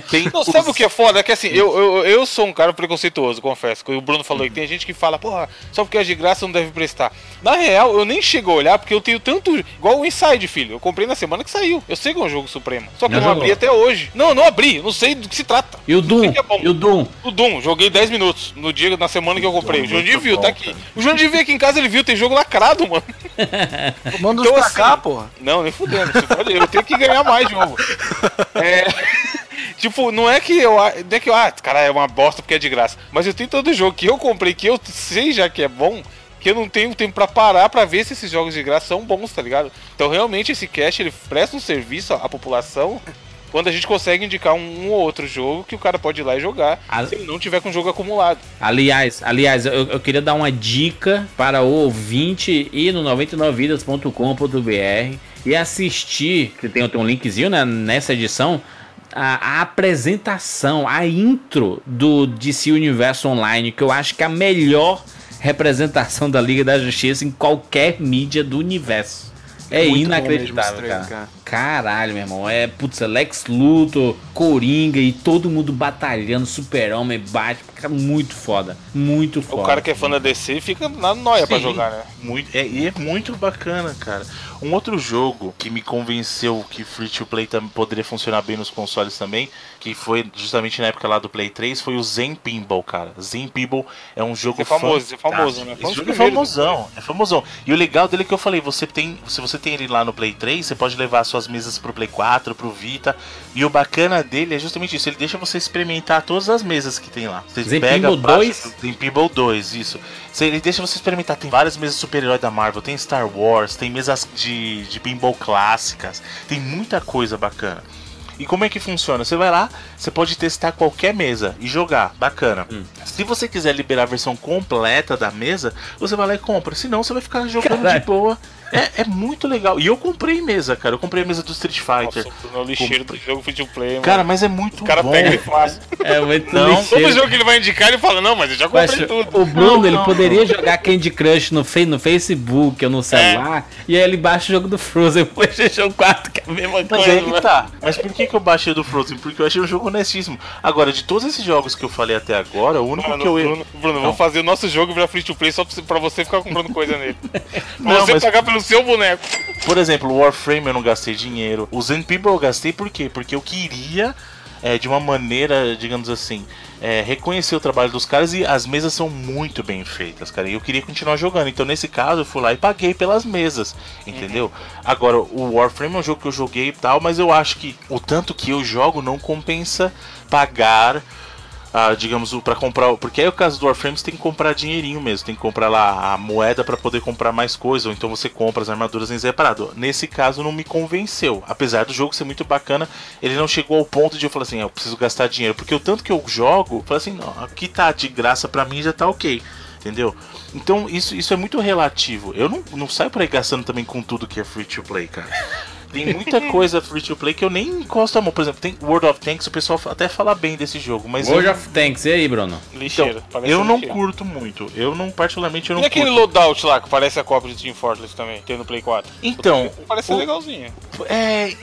tem. Não, sabe o que é foda? É que assim, eu, eu, eu sou um cara preconceituoso, confesso. O Bruno falou aí, que tem gente que fala, porra, só porque é de graça não deve prestar. Na real, eu nem chego a olhar porque eu tenho tanto. Igual o Inside, filho. Eu comprei na semana que saiu. Eu sei que é um jogo supremo. Só que Já eu não jogou? abri até hoje. Não, eu não abri. eu Não sei do que se trata. E o Doom? é bom. E o Doom? O Doom, joguei 10 minutos no dia, na semana que eu comprei. O é Jandir muito viu, bom, tá aqui. cara. O Jandir veio aqui em casa, ele viu, tem jogo lacrado, mano. *laughs* Manda Então, pra assim, cá, porra. Não, nem fudendo. Você pode, eu tenho que ganhar mais jogo. *laughs* É, *laughs* tipo, não é que eu. Não é que eu. Ah, cara, é uma bosta porque é de graça. Mas eu tenho todo jogo que eu comprei, que eu sei já que é bom, que eu não tenho tempo pra parar pra ver se esses jogos de graça são bons, tá ligado? Então realmente esse cash ele presta um serviço à população. Quando a gente consegue indicar um, um ou outro jogo que o cara pode ir lá e jogar, Ah. se ele não tiver com o jogo acumulado. Aliás, aliás, eu, eu queria dar uma dica para o ouvinte ir no 99vidas.com.br e assistir, que tem, tem um linkzinho né, nessa edição, a, a apresentação, a intro do DC Universo Online, que eu acho que é a melhor representação da Liga da Justiça em qualquer mídia do universo. É Muito inacreditável, cara. Caralho, meu irmão. É, putz, é Lex Luthor, Coringa e todo mundo batalhando, Super-Homem, Batman. Cara, muito foda. Muito foda. O cara que é fã da DC fica na noia pra jogar, né? Muito, é, e é muito bacana, cara. Um outro jogo que me convenceu que Free to Play também poderia funcionar bem nos consoles também, que foi justamente na época lá do Play 3, foi o Zen Pinball, cara. Zen Pinball é um jogo é famoso, é famoso, né? Um Esse jogo é primeiros, famosão, é famosão. E o legal dele é que eu falei, você tem, se você tem ele lá no Play 3, você pode levar suas mesas pro Play 4, pro Vita. E o bacana dele é justamente isso, ele deixa você experimentar todas as mesas que tem lá. Você Zen pega Pinball baixa- 2? Tem Pinball 2, isso. Ele deixa você experimentar. Tem várias mesas de super-herói da Marvel, tem Star Wars, tem mesas de, de pinball clássicas, tem muita coisa bacana. E como é que funciona? Você vai lá, você pode testar qualquer mesa e jogar, bacana. Se você quiser liberar a versão completa da mesa, você vai lá e compra. Senão você vai ficar jogando Caralho. de boa. É, é muito legal. E eu comprei mesa, cara. Eu comprei a mesa do Street Fighter. Nossa, o Bruno é o lixeiro do jogo free to play, mano. Cara, mas é muito o cara bom. pega ele fácil. É muito Não, lixeiro. Todo jogo que ele vai indicar, ele fala, não, mas eu já Mas comprei tudo. o Bruno, Não, ele não, poderia jogar Candy Crush no, fe- no Facebook ou no celular, e aí ele baixa o jogo do Frozen *laughs* PlayStation 4, que é a mesma Mas coisa. aí que né? tá. Mas por que, que eu baixei o do Frozen? Porque eu achei o jogo honestíssimo. Agora, de todos esses jogos que eu falei até agora, o único Mano, que eu. Bruno, Bruno vamos fazer o nosso jogo virar free to play só pra você- pra você ficar comprando coisa nele. Pra *laughs* Não, você mas- pagar pelo seu boneco. Por exemplo, o Warframe eu não gastei dinheiro. O Zen People eu gastei por quê? Porque eu queria, é, de uma maneira, digamos assim, é, reconhecer o trabalho dos caras e as mesas são muito bem feitas, cara. E eu queria continuar jogando. Então, nesse caso, eu fui lá e paguei pelas mesas, entendeu? Agora, o Warframe é um jogo que eu joguei e tal, mas eu acho que o tanto que eu jogo não compensa pagar. Ah, digamos, pra comprar. Porque aí o caso do Warframe você tem que comprar dinheirinho mesmo. Tem que comprar lá a moeda pra poder comprar mais coisa. Ou então você compra as armaduras em separado. Nesse caso não me convenceu. Apesar do jogo ser muito bacana, ele não chegou ao ponto de eu falar assim, "Ah, eu preciso gastar dinheiro. Porque o tanto que eu jogo, eu falei assim, não, aqui tá de graça pra mim já tá ok. Entendeu? Então isso, isso é muito relativo. Eu não, não saio por aí gastando também com tudo que é free to play, cara. Tem muita *laughs* coisa free to play que eu nem encosto a mão. Por exemplo, tem World of Tanks, o pessoal até fala bem desse jogo, mas World eu, of Tanks, e aí, Bruno? Lixeiro. então, parece eu não lixeiro. curto muito. Eu não, particularmente, eu não E aquele curto. loadout lá, que parece a cópia de Team Fortress também, tem no Play 4? Então, Parece o- legalzinho. é.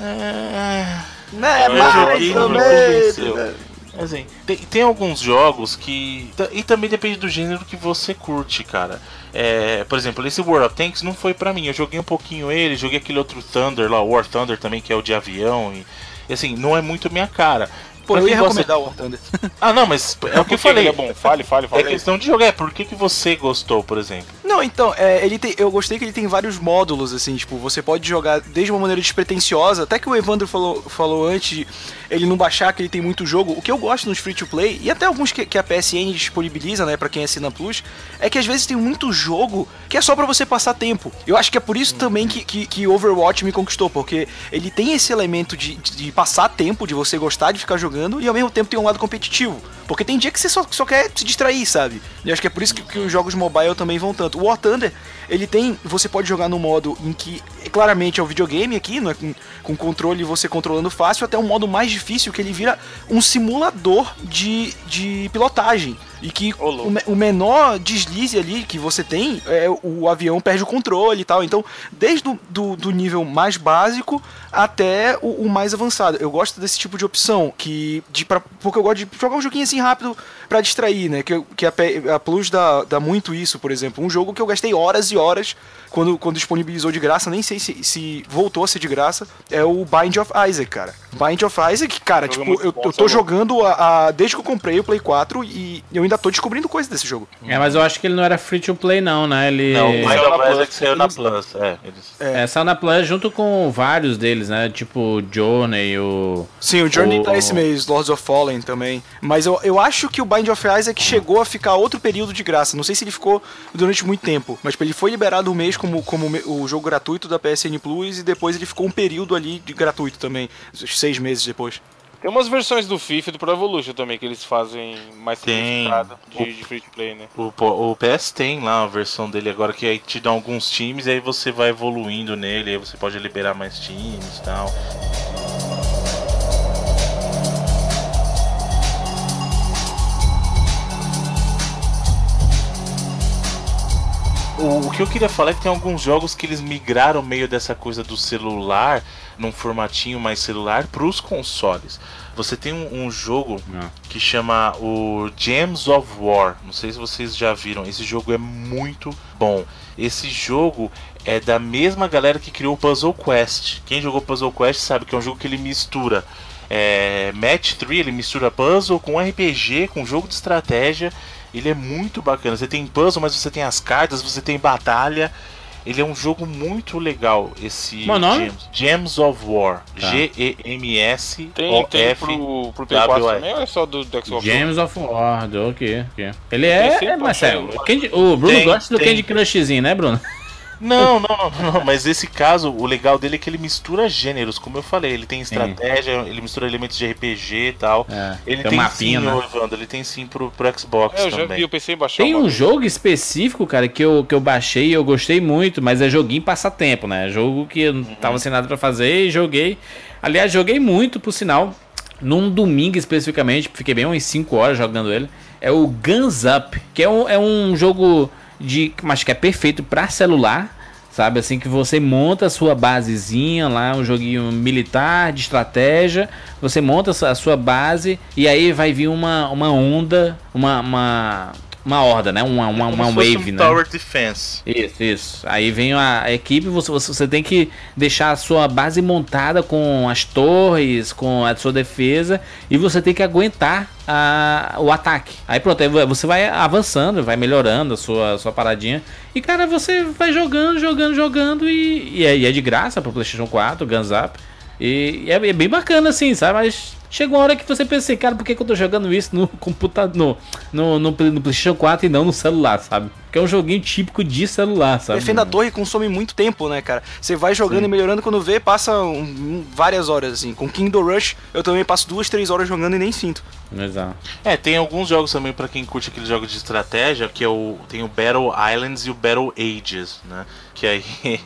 é... Né, Eu mais joguei, ou não me menos, né? Assim, tem, tem alguns jogos que. E também depende do gênero que você curte, cara. É, por exemplo, esse World of Tanks não foi pra mim. Eu joguei um pouquinho ele, joguei aquele outro Thunder lá, War Thunder também, que é o de avião. E, e assim, não é muito minha cara. Pra eu gosta- recomendar o War Thunder. *laughs* Ah, não, mas é o que eu Por falei. ele é bom. Fale, fale, É fale. questão de jogar. É, por que, que você gostou, por exemplo? Não, então, é, ele tem, eu gostei que ele tem vários módulos, assim, tipo, você pode jogar desde uma maneira despretensiosa, até que o Evandro falou, falou antes de ele não baixar que ele tem muito jogo. O que eu gosto nos free-to-play, e até alguns que, que a PSN disponibiliza, né, pra quem assina Plus, é que às vezes tem muito jogo que é só pra você passar tempo. Eu acho que é por isso também que, que, que Overwatch me conquistou, porque ele tem esse elemento de, de passar tempo, de você gostar de ficar jogando, e ao mesmo tempo tem um lado competitivo. Porque tem dia que você só, só quer se distrair, sabe? E acho que é por isso que, que os jogos mobile também vão tanto. O War Thunder, ele tem. Você pode jogar no modo em que claramente é o videogame aqui, não é com, com controle você controlando fácil, até um modo mais difícil que ele vira um simulador de, de pilotagem. E que o, o menor deslize ali que você tem, é, o avião perde o controle e tal. Então, desde o do, do nível mais básico até o, o mais avançado. Eu gosto desse tipo de opção, que de, pra, porque eu gosto de jogar um joguinho assim rápido pra distrair, né? Que, que a, a Plus dá, dá muito isso, por exemplo. Um jogo que eu gastei horas e horas quando, quando disponibilizou de graça, nem sei se, se voltou a ser de graça, é o Bind of Isaac, cara. Bind of Isaac, cara, tipo, eu, eu tô é jogando a, a- desde que eu comprei o Play 4 e eu ainda tô descobrindo coisa desse jogo. É, mas eu acho que ele não era free to play, não, né? Ele. Não, o Mind Saiu na of Plus. Isaac saiu na Plus. É, eles... É, saiu na Plus junto com vários deles, né? Tipo Journey, o. Sim, o Journey O- tá esse mês, Lords of Fallen também. Mas eu, eu acho que o Bind of Isaac chegou a ficar outro período de graça. Não sei se ele ficou durante muito tempo, mas tipo, ele foi liberado um mês como, como o jogo gratuito da PSN Plus e depois ele ficou um período ali de gratuito também, uns seis meses depois. Tem umas versões do FIFA e do Pro Evolution também que eles fazem mais Tem. de, de free to play, né? O, o PS tem lá a versão dele agora que aí te dá alguns times e aí você vai evoluindo nele, aí você pode liberar mais times e tal. o, o que eu queria falar é que tem alguns jogos que eles migraram meio dessa coisa do celular, num formatinho mais celular, pros consoles. Você tem um, um jogo Ah. que chama o Gems of War. Não sei se vocês já viram. Esse jogo é muito bom. Esse jogo é da mesma galera que criou o Puzzle Quest. Quem jogou Puzzle Quest sabe que é um jogo que ele mistura é, Match 3, ele mistura puzzle com RPG, com jogo de estratégia. Ele é muito bacana. Você tem puzzle, mas você tem as cartas, você tem batalha. Ele é um jogo muito legal, esse é? Gems, Gems of War. Tá. G-E-M-S Tem, tem pro, pro Play 4 W-I. também ou é só do, do Xbox? James of War, ok, ok. Ele é, é Marcelo. pra- Candy- o Bruno Tem, gosta do tem. Candy Crushzinho, né, Bruno? Não, não, não, não, mas esse caso, o legal dele é que ele mistura gêneros, como eu falei, ele tem estratégia, ele mistura elementos de RPG e tal. É, Ele tem tem, sim, né? Evandro, ele tem sim pro, pro Xbox É, eu já também. vi, eu pensei em baixar Tem um vez. jogo específico, cara, que eu, que eu baixei e eu gostei muito, mas é joguinho passatempo, né? Jogo que eu não tava sem nada pra fazer e joguei. Aliás, joguei muito, por sinal, num domingo especificamente, fiquei bem umas 5 horas jogando ele. É o Guns Up, que é um, é um jogo de. Mas que é perfeito pra celular. Sabe, assim que você monta a sua basezinha lá, um joguinho militar de estratégia, você monta a sua- a sua base e aí vai vir uma, uma onda, uma, uma, uma horda, né? Uma, uma, Como uma wave, um né? Tower Defense. Isso, isso. Aí vem a, equipe, você, você, tem que deixar a sua base montada com as torres, com a sua defesa, e você tem que aguentar a, o ataque. Aí pronto, aí você vai avançando, vai melhorando a sua, sua paradinha. E cara, você vai jogando, jogando, jogando, e, e, é, e é de graça pro PlayStation 4, Guns Up. E, e é, é bem bacana assim, sabe? Mas chega uma hora que você pensa assim, cara, por que, que eu tô jogando isso no *laughs* computador, no, no, no, no PlayStation 4 e não no celular, sabe? Que é um joguinho típico de celular, sabe? Defenda a torre consome muito tempo, né, cara? Você vai jogando e melhorando, quando vê, passa um- várias horas, assim. Com Kingdom Rush, eu também passo duas, três horas jogando e nem sinto. Exato. É, tem alguns jogos também pra quem curte aquele jogo de estratégia, que é o tem o Battle Islands e o Battle Ages, né? Que aí *laughs*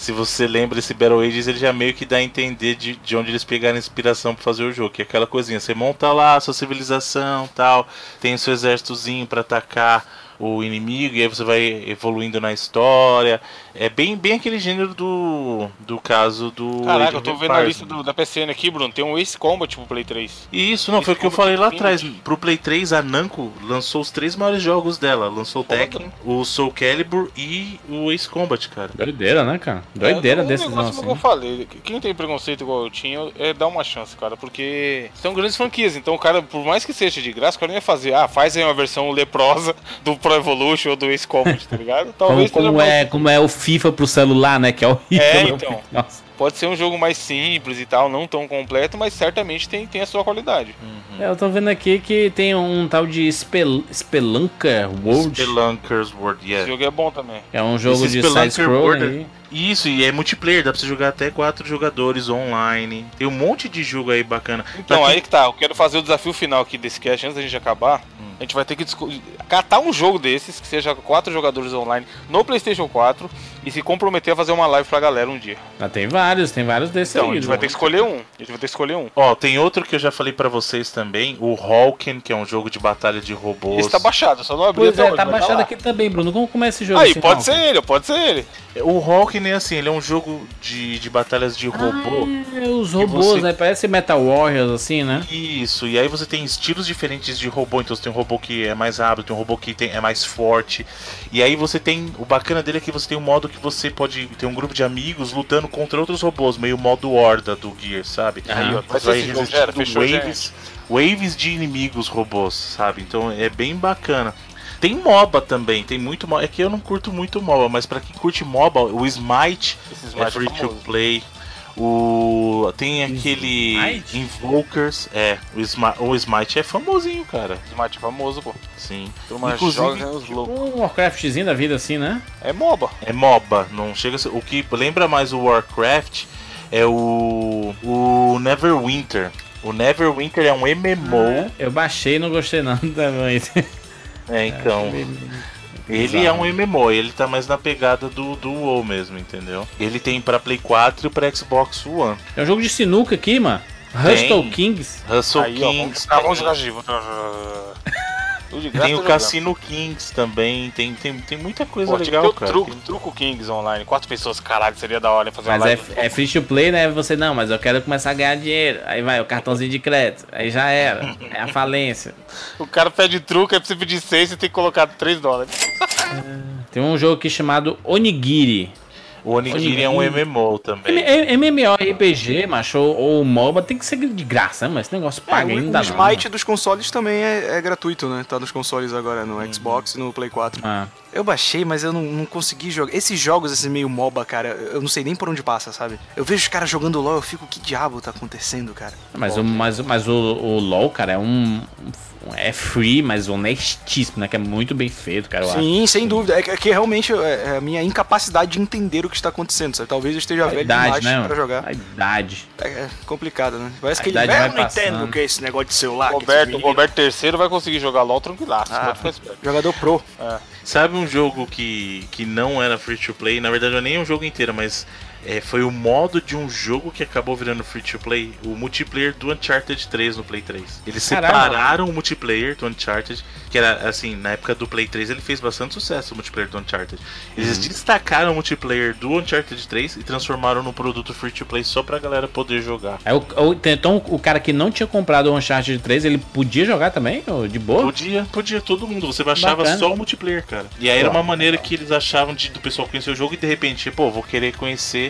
se você lembra esse Battle Ages, ele já meio que dá a entender de, de onde eles pegaram inspiração pra fazer o jogo, que é aquela coisinha, você monta lá a sua civilização, tal, tem o seu exércitozinho pra atacar o inimigo e aí você vai evoluindo na história. É bem bem aquele gênero do do caso do Caraca, eu tô vendo a Empires, lista né? do- da PCN aqui, Bruno. Tem um Ace Combat pro Play 3. Isso, não, foi o que eu falei lá atrás. Pro Play 3, a Namco lançou os três maiores jogos dela. Lançou o. Tekken, o Soul Calibur e o Ace Combat, cara. Doideira, né, cara? Doideira é, desses negócio assim. que eu falei. Quem tem preconceito igual eu tinha, é dar uma chance, cara. Porque são grandes franquias. Então o cara, por mais que seja de graça, o cara não ia fazer. Ah, faz aí uma versão leprosa do Pro Evolution ou do Ace Combat, tá ligado? Como, Talvez como seja é, como é o FIFA pro celular, né? Que é horrível. É, então. Nossa. Pode ser um jogo mais simples e tal, não tão completo, mas certamente tem, tem a sua qualidade. É, eu tô vendo aqui que tem um tal de Spel Spelunker World. Spelunkers World, Esse yeah. jogo é bom também. É um jogo Esse de Spelunker side-scroll World aí. Isso, e é multiplayer, dá pra você jogar até quatro jogadores online. Tem um monte de jogo aí bacana. Então, aí que tá. Eu quero fazer o desafio final aqui desse cast antes da gente acabar. A gente vai ter que catar um jogo desses, que seja quatro jogadores online no PlayStation 4 e se comprometer a fazer uma live pra galera um dia. Ah, tem vários, tem vários desses Então, a aí. gente vai né? ter que escolher um. A gente vai ter que escolher um. Ó, tem outro que eu já falei pra vocês também, o Hulken, que é um jogo de batalha de robôs. Esse tá baixado, só não abri Pois até é, hoje, tá baixado lá. aqui também, Bruno. Como, como é esse jogo? Aí, assim, pode não? ser ele, pode ser ele. O Hulken é assim, ele é um jogo de, de batalhas de robô. É, os robôs, você- né? Parece Metal Warriors, assim, né? Isso, e aí você tem estilos diferentes de robô, então você tem um robô que é mais rápido, tem um robô que tem, é mais forte. E aí você tem. O bacana dele é que você tem um modo que você pode ter um grupo de amigos lutando contra outros robôs, meio modo horda do Gear, sabe? Aí, ó, vai Você era, fechou, waves, waves de inimigos robôs, sabe? Então é bem bacana. Tem MOBA também, tem muito MOBA. É que eu não curto muito MOBA, mas pra quem curte MOBA, o Smite, é Smite é free to famoso. play. O tem aquele Smite? Invokers, é, o, Smi o Smite é famosinho, cara. Smite é famoso, pô. Sim. Turma Inclusive, joga os loucos. Um Warcraftzinho da vida, assim, né? É MOBA. é MOBA, não chega a ser, o que lembra mais o Warcraft é o o Neverwinter. O Neverwinter é um MMO, Eu baixei e não gostei não *laughs* também. é, então. Ele é um MMO, ele tá mais na pegada do, do WoW mesmo, entendeu? Ele tem pra Play 4 e pra Xbox One. É um jogo de sinuca aqui, mano. Hustle Kings. Hustle Aí, ó, vamos, Kings. ah, vamos jogar de Tem o jogando. Cassino Kings também, tem, tem, tem muita coisa Pô, legal, ter o cara. truco, Tem- truco Kings online. Quatro pessoas, caralho, seria da hora fazer Mas uma é, é free to play, né? Você não, mas eu quero começar a ganhar dinheiro. Aí vai o cartãozinho de crédito. Aí já era. *laughs* É a falência. O cara pede truco, aí pra você pedir seis, você tem que colocar 3 dólares. Tem um jogo aqui chamado Onigiri. O Onigiri é um MMO também. MMORPG, macho, ou, ou MOBA tem que ser de graça, né? Mas esse negócio paga É, ainda o, o Smite dos consoles também é, é gratuito, né? Tá nos consoles agora, no Xbox e no Play 4. Ah, Eu baixei, mas eu não, não consegui jogar. Esses jogos, esse meio MOBA, cara, eu não sei nem por onde passa, sabe? Eu vejo os caras jogando LOL, eu fico, que diabo tá acontecendo, cara? mas o, mas, mas o, o LoL, cara, é um, É free, mas honestíssimo, né? Que é muito bem feito, cara. eu acho. Sim, sem dúvida. É que, é que realmente é, é a minha incapacidade de entender o que está acontecendo, sabe? Talvez eu esteja A velho idade, demais né? pra jogar. A idade. É, é complicado, né? Parece A que ele idade eu vai não passando. o que é esse negócio de celular. Roberto, o Roberto III vai conseguir jogar LOL tranquilaço. Ah. Jogador pro. Sabe um jogo que, que não era free to play? Na verdade, não é nem um jogo inteiro, mas é, foi o modo de um jogo que acabou virando free to play. O multiplayer do Uncharted 3 no Play 3. Eles Caralho. separaram o multiplayer do Uncharted, que era assim, na época do Play 3 ele fez bastante sucesso o multiplayer do Uncharted. Eles Uhum. destacaram o multiplayer do Uncharted 3 e transformaram num produto free to play só pra galera poder jogar. É o, o- então o cara que não tinha comprado o Uncharted 3, ele podia jogar também? De boa? Podia, podia, todo mundo. Você baixava Bacana. só o multiplayer, cara. E aí era uma maneira que eles achavam de, do pessoal conhecer o jogo e de repente, pô, vou querer conhecer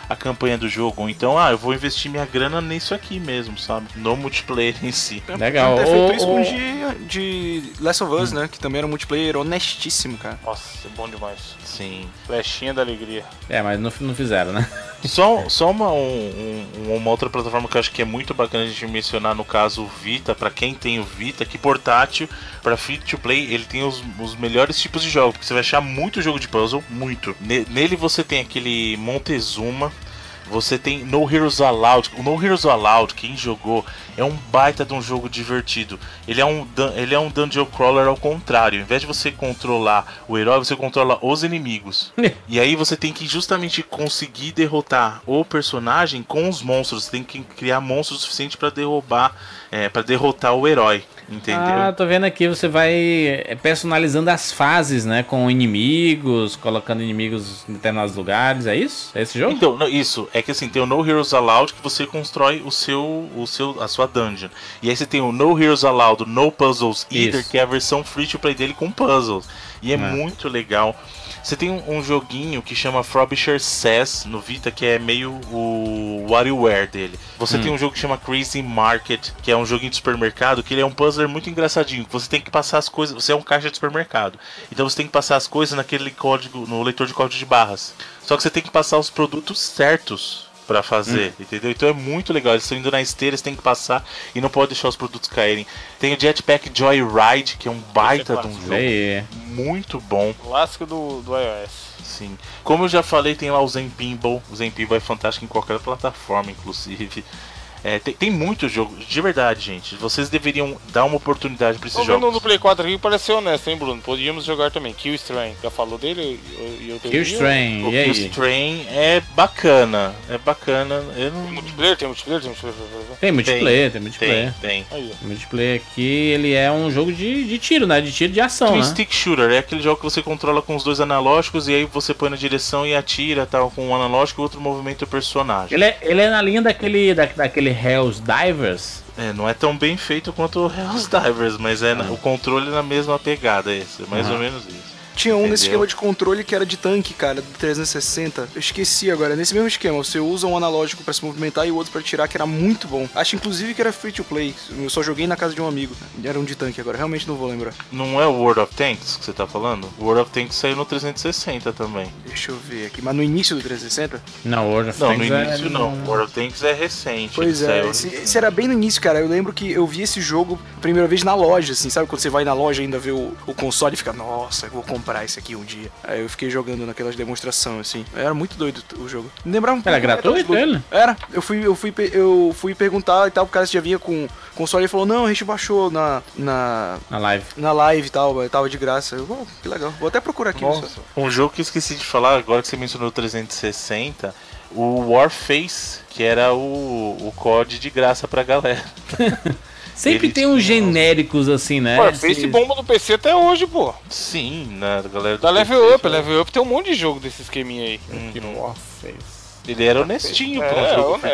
a campanha do jogo. Então, ah, eu vou investir minha grana nisso aqui mesmo, sabe? No multiplayer em si. Legal. Ter feito isso com o de, de Last of Us, né? Que também era um multiplayer honestíssimo, cara. Nossa, é bom demais. Sim. Flechinha da alegria. É, mas não, não fizeram, né? *laughs* Só, só uma, um- um- uma outra plataforma que eu acho que é muito bacana a gente mencionar, no caso o Vita, pra quem tem o Vita, que portátil, pra free to play, ele tem os, os melhores tipos de jogos, porque você vai achar muito jogo de puzzle, muito. Ne- nele você tem aquele Montezuma, você tem No Heroes Allowed. O No Heroes Allowed, quem jogou, é um baita de um jogo divertido. Ele é um, ele é um dungeon crawler ao contrário. Ao invés de você controlar o herói, você controla os inimigos. *laughs* e aí você tem que justamente conseguir derrotar o personagem com os monstros. Você tem que criar monstros o suficiente para derrubar, é, para derrotar o herói. Entendeu? Ah, tô vendo aqui, você vai é, personalizando as fases, né? Com inimigos, colocando inimigos em determinados lugares, é isso? É esse jogo? Então, não, isso, é que assim, tem o No Heroes Allowed que você constrói o seu, o seu, a sua dungeon. E aí você tem o No Heroes Allowed, No Puzzles Either, Isso. que é a versão free to play dele com puzzles. E é, É. muito legal. Você tem um, um joguinho que chama Frobisher Says no Vita, que é meio o WarioWare dele. Você Hum. tem um jogo que chama Crazy Market, que é um joguinho de supermercado, que ele é um puzzler muito engraçadinho. Você tem que passar as coisas. Você é um caixa de supermercado. Então você tem que passar as coisas naquele código, no leitor de código de barras. Só que você tem que passar os produtos certos pra fazer, entendeu? Então é muito legal. Eles estão indo na esteira, você tem que passar e não pode deixar os produtos caírem. Tem o Jetpack Joyride, que é um baita de um jogo aí. muito bom. Clássico do, do iOS. Sim. Como eu já falei, tem lá o Zen Pinball. O Zen Pinball é fantástico em qualquer plataforma, inclusive. É, tem, tem muito jogo, de verdade, gente. Vocês deveriam dar uma oportunidade pra esses um jogos. do Play 4 aqui parece ser honesto, hein, Bruno? Podíamos jogar também. Kill Strain. Já falou dele? Eu, eu Kill Strain, O e aí? Killstrain é bacana, é bacana. Eu não Tem multiplayer? Tem multiplayer? Tem multiplayer? Tem multiplayer, tem, multiplayer. tem, tem. O multiplayer aqui, ele é um jogo de, de tiro, né? De tiro de ação, Twin né? Stick Shooter é aquele jogo que você controla com os dois analógicos e aí você põe na direção e atira tal com um analógico e o outro movimento o personagem. Ele é, ele é na linha daquele, da, daquele Hells Divers. É, não é tão bem feito quanto o Hells Divers, mas é na- o controle é na mesma pegada esse, é mais ou menos isso. Tinha um nesse Entendeu? esquema de controle que era de tanque, cara, do 360. Eu esqueci agora. Nesse mesmo esquema, você usa um analógico pra se movimentar e o outro pra tirar, que era muito bom. Acho inclusive que era free to play. Eu só joguei na casa de um amigo. Era um de tanque agora, realmente não vou lembrar. Não é o World of Tanks que você tá falando? O World of Tanks saiu no 360 também. Deixa eu ver aqui. Mas no início do 360? Não, World of Não, no Tanks é- início não. O World of Tanks é recente. Pois é, saiu- esse, esse era bem no início, cara. Eu lembro que eu vi esse jogo a primeira vez na loja, assim, sabe? Quando você vai na loja e ainda vê o, o console e fica, nossa, eu vou comprar esse aqui um dia. Aí eu fiquei jogando naquelas demonstrações, assim. Era muito doido o jogo. Lembrava um Era pouco Metal gratuito ele? Era. Eu fui, eu fui, eu fui perguntar e tal, o cara já vinha com console e falou, não, a gente baixou na, na, Na live. na live e tal, tava de graça. Eu, oh, que legal. Vou até procurar aqui. Nossa. Um jogo que eu esqueci de falar, agora que você mencionou o 360, o Warface, que era o, o COD de graça pra galera. *laughs* Sempre Ele tem uns genéricos assim, né? Warface Esse- bomba no PC até hoje, pô. Sim, né, galera. do Da Level PC, Up, Level Up tem um monte de jogo desse esqueminha aí. Que Uhum. Warface. Ele era honestinho É, pra um é, jogo é, é,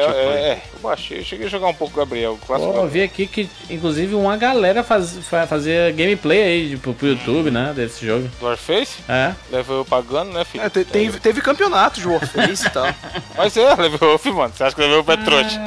é, eu baixei, eu cheguei a jogar um pouco Gabriel, clássico. Pô, eu vi aqui que, inclusive, uma galera faz, fa- fazia gameplay aí tipo, pro YouTube, né? Desse jogo. do Warface, É. Level Up pagando, né, filho? É, te- tem- teve campeonato de Warface e tal. *laughs* Mas é, Level Up, mano. Você acha que Level Up é trouxa?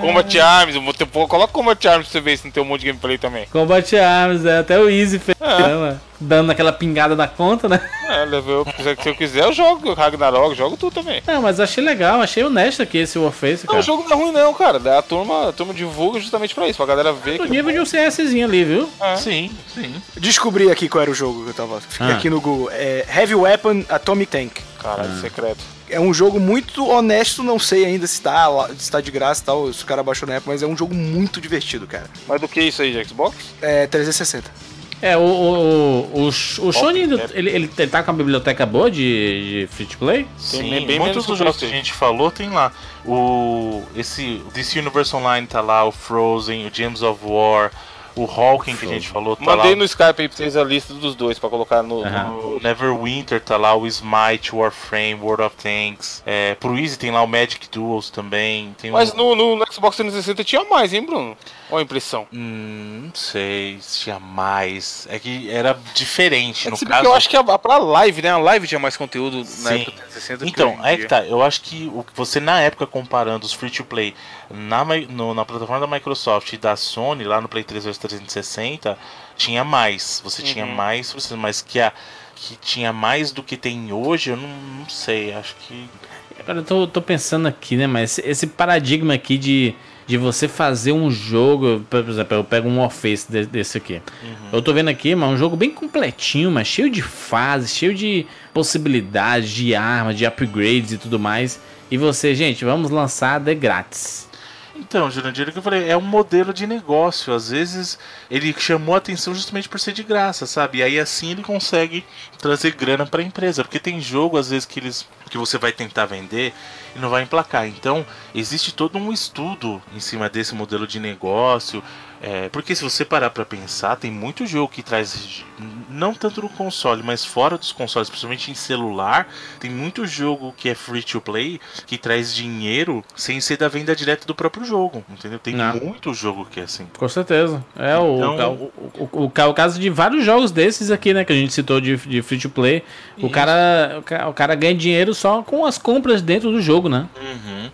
Combat Arms, eu vou ter- pô, coloca Combat Arms pra você ver se não tem um monte de gameplay também. Combat Arms, é, até o Easy fez, É. né? Dando aquela pingada na conta, né? É, Level se eu quiser, eu jogo Ragnarok, jogo tudo também. Não, mas achei legal, achei honesto aqui esse Warface, Não, cara. o jogo não é ruim não, cara. A turma, a turma divulga justamente pra isso, pra galera ver Do que... nível de um CSzinho ali, viu? É. Sim, sim. Descobri aqui qual era o jogo que eu tava. Fiquei Ah. aqui no Google. É Heavy Weapon Atomic Tank. Caralho, secreto. É um jogo muito honesto, não sei ainda se tá, lá- se tá de graça e tal, se o cara baixou na época, mas é um jogo muito divertido, cara. Mas do que isso aí, de Xbox? É 360. É, o, o, o, o, o Shone, é. ele, ele, ele tá com uma biblioteca boa de, de free to play? Sim, bem- bem muitos dos jogos que a gente falou tem lá. O esse DC Universe Online tá lá, o Frozen, o Gems of War, o Hawking que a gente falou tá Mandei lá. no Skype aí pra vocês a lista dos dois pra colocar no... Aham. no- O Neverwinter tá lá, o Smite, Warframe, World of Tanks. É, pro Easy tem lá o Magic Duels também. Tem Mas um... no, no Xbox 360 tinha mais, hein, Bruno? A impressão. Hum, não sei se tinha mais. É que era diferente, É no que caso. que eu acho que a, pra live, né? A live tinha mais conteúdo na Sim. época do 360 Então, aí dia. que tá. Eu acho que o que você, na época, comparando os free to play na, no- na plataforma da Microsoft e da Sony, lá no Play 3 versus 360, tinha mais. Você tinha Uhum. mais, mas que, a, que tinha mais do que tem hoje, eu não, não sei. Acho que. Agora eu tô, tô pensando aqui, né, mas esse, esse paradigma aqui de, de você fazer um jogo, por exemplo, eu pego um de- desse aqui. Eu tô vendo aqui, mas um jogo bem completinho, mas cheio de fases, cheio de possibilidades, de armas, de upgrades e tudo mais. E você, gente, vamos lançar de grátis. Então, Jurandir, o que eu falei, é um modelo de negócio. Às vezes ele chamou a atenção justamente por ser de graça, sabe? E aí assim ele consegue trazer grana para a empresa. Porque tem jogo, às vezes, que eles que você vai tentar vender e não vai emplacar. Então, existe todo um estudo em cima desse modelo de negócio. É, porque se você parar para pensar, tem muito jogo que traz, não tanto no console, mas fora dos consoles, principalmente em celular, tem muito jogo que é free to play que traz dinheiro sem ser da venda direta do próprio jogo, entendeu? Tem Não. muito jogo que é assim. Com certeza. É o, Então- o, o, o, o ca- o caso de vários jogos desses aqui, né? Que a gente citou de, de free to play. O Isso. cara, o ca- o cara ganha dinheiro só com as compras dentro do jogo, né? Uhum.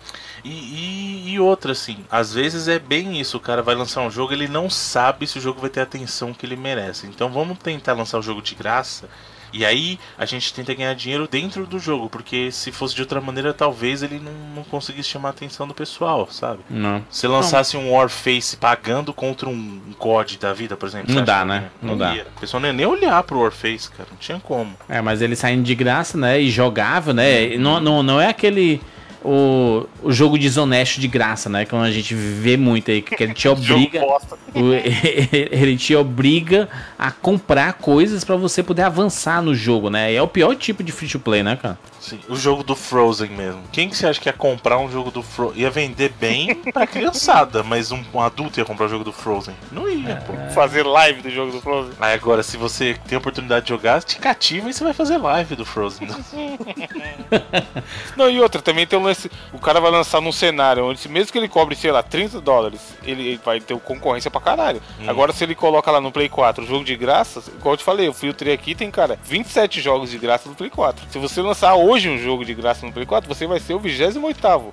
E, e, e outra, assim, às vezes é bem isso, o cara vai lançar um jogo, ele não sabe se o jogo vai ter a atenção que ele merece. Então vamos tentar lançar o jogo de graça. E aí a gente tenta ganhar dinheiro dentro do jogo, porque se fosse de outra maneira, talvez ele não, não conseguisse chamar a atenção do pessoal, sabe? Não. Se lançasse um Warface pagando contra um COD da vida, por exemplo. Não dá, né? ia? Não dá. ia. O pessoal não ia nem olhar pro Warface, cara. Não tinha como. É, mas ele saindo de graça, né? E jogável, né? Não, não, não é aquele. O, o jogo desonesto de graça, né? Como a gente vê muito aí, que ele te *laughs* obriga. o- *laughs* ele te obriga a comprar coisas pra você poder avançar no jogo, né? E é o pior tipo de free to play, né, cara? Sim, o jogo do Frozen mesmo. Quem que você acha que ia comprar um jogo do Frozen? Ia vender bem pra criançada, mas um, um adulto ia comprar o jogo do Frozen? Não ia, pô. Fazer live do jogo do Frozen. Aí agora, se você tem a oportunidade de jogar, te cativa e você vai fazer live do Frozen. *laughs* Não, e outra, também tem um lance. O cara vai lançar num cenário onde, se mesmo que ele cobre, sei lá, 30 dólares, ele, ele vai ter concorrência pra caralho. Agora, se ele coloca lá no Play 4 o jogo de graça, igual eu te falei, eu filtrei aqui, tem, cara, 27 jogos de graça no Play 4. Se você lançar hoje um jogo de graça no Play 4, você vai ser o 28.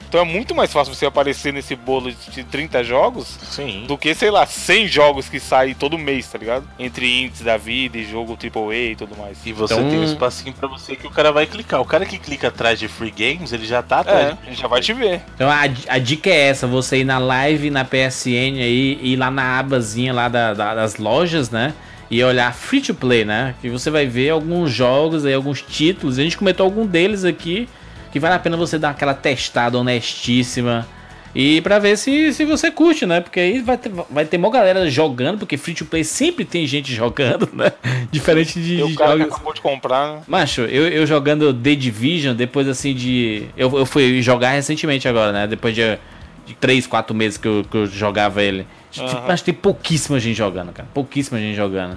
Então é muito mais fácil você aparecer nesse bolo de 30 jogos Sim. do que, sei lá, 100 jogos que saem todo mês, tá ligado? Entre índices da vida e jogo AAA e tudo mais. E você Então- tem um espacinho pra você que o cara vai clicar. O cara que clica atrás de free games, ele já tá atrás. É, de- ele já vai te ver. Então a, a dica é essa, você ir na live, na PSN aí, ir lá na abazinha lá da- da- das lojas, né? E olhar free to play, né? Que você vai ver alguns jogos aí, alguns títulos. A gente comentou algum deles aqui que vale a pena você dar aquela testada honestíssima. E pra ver se, se você curte, né? Porque aí vai ter, vai ter uma galera jogando, porque free to play sempre tem gente *laughs* jogando, né? Diferente de, E o cara que jogos. acabou de comprar, né? Macho, eu, eu jogando The Division, depois assim de. Eu, eu fui jogar recentemente agora, né? Depois de, de 3, 4 meses que eu, que eu jogava ele. Tipo, Mas tem pouquíssima gente jogando, cara. Pouquíssima gente jogando.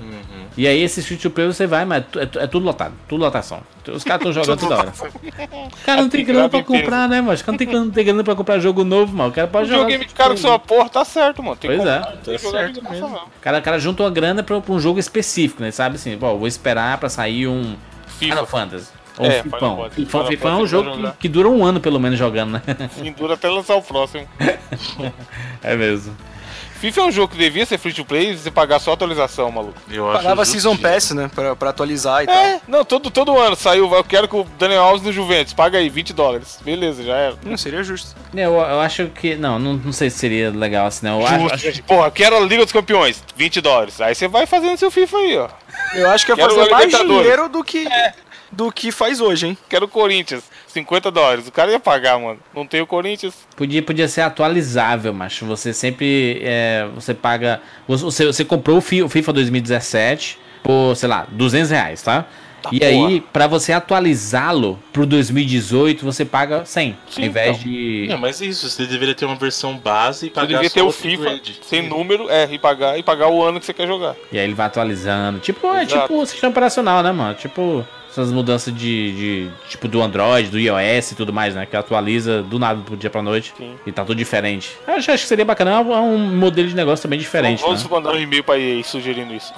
E aí esse free to play você vai, mas é, tu- é tudo lotado. Tudo lotação. Os caras estão jogando toda hora. O *laughs* cara não tem grana pra comprar, né, mano? Os caras não tem, grana- não tem grana pra comprar jogo novo, mano. O cara pode O jogar. videogame caro que sua porra, tá certo, mano. Tem Pois que é. comprar, que de graça mesmo. O cara, o cara junta uma grana pra, pra um jogo específico, né? Sabe assim, pô, vou esperar pra sair um Final FIFA. Fantasy. Ou É, um Final Fifão. Fifão, Fifão é um jogo que, que dura um ano pelo menos jogando, né? *laughs* Sim, dura até lançar o próximo. É mesmo. FIFA é um jogo que devia ser free to play e você pagar só a atualização, maluco. Eu acho Pagava. Season Pass, né? Pra, pra atualizar e tal. É, não, todo, todo ano saiu, eu quero que o Daniel Alves do Juventus, paga aí 20 dólares. Beleza, já era. Não seria justo. Eu, eu acho que. Não, não, não sei se seria legal assim, não. Eu acho, Justo, acho- gente. Porra, quero a Liga dos Campeões, 20 dólares. Aí você vai fazendo seu FIFA aí, ó. Eu acho que é Quero fazer mais dinheiro do que, do que faz hoje, hein? Quero o Corinthians, 50 dólares. O cara ia pagar, mano. Não tem o Corinthians. Podia, podia ser atualizável, macho. Você sempre. é, você paga. Você, você comprou o Fi- o FIFA 2017 por, sei lá, 200 reais, tá? e porra. aí, pra você atualizá-lo pro 2018, você paga 100. Sim, ao invés então. de. Não, mas isso, você deveria ter uma versão base e Você pagar só ter o. FIFA sem número, é, e pagar, e pagar o ano que você quer jogar. E aí ele vai atualizando. Tipo, é Exato. tipo o sistema operacional, né, mano? Tipo. Essas mudanças de, de- Tipo, do Android, do iOS e tudo mais, né? Que atualiza do nada do dia pra noite. Sim. E tá tudo diferente. Eu acho, acho que seria bacana. É um, modelo de negócio também diferente, Vamos né? mandar um e-mail pra EA sugerindo isso.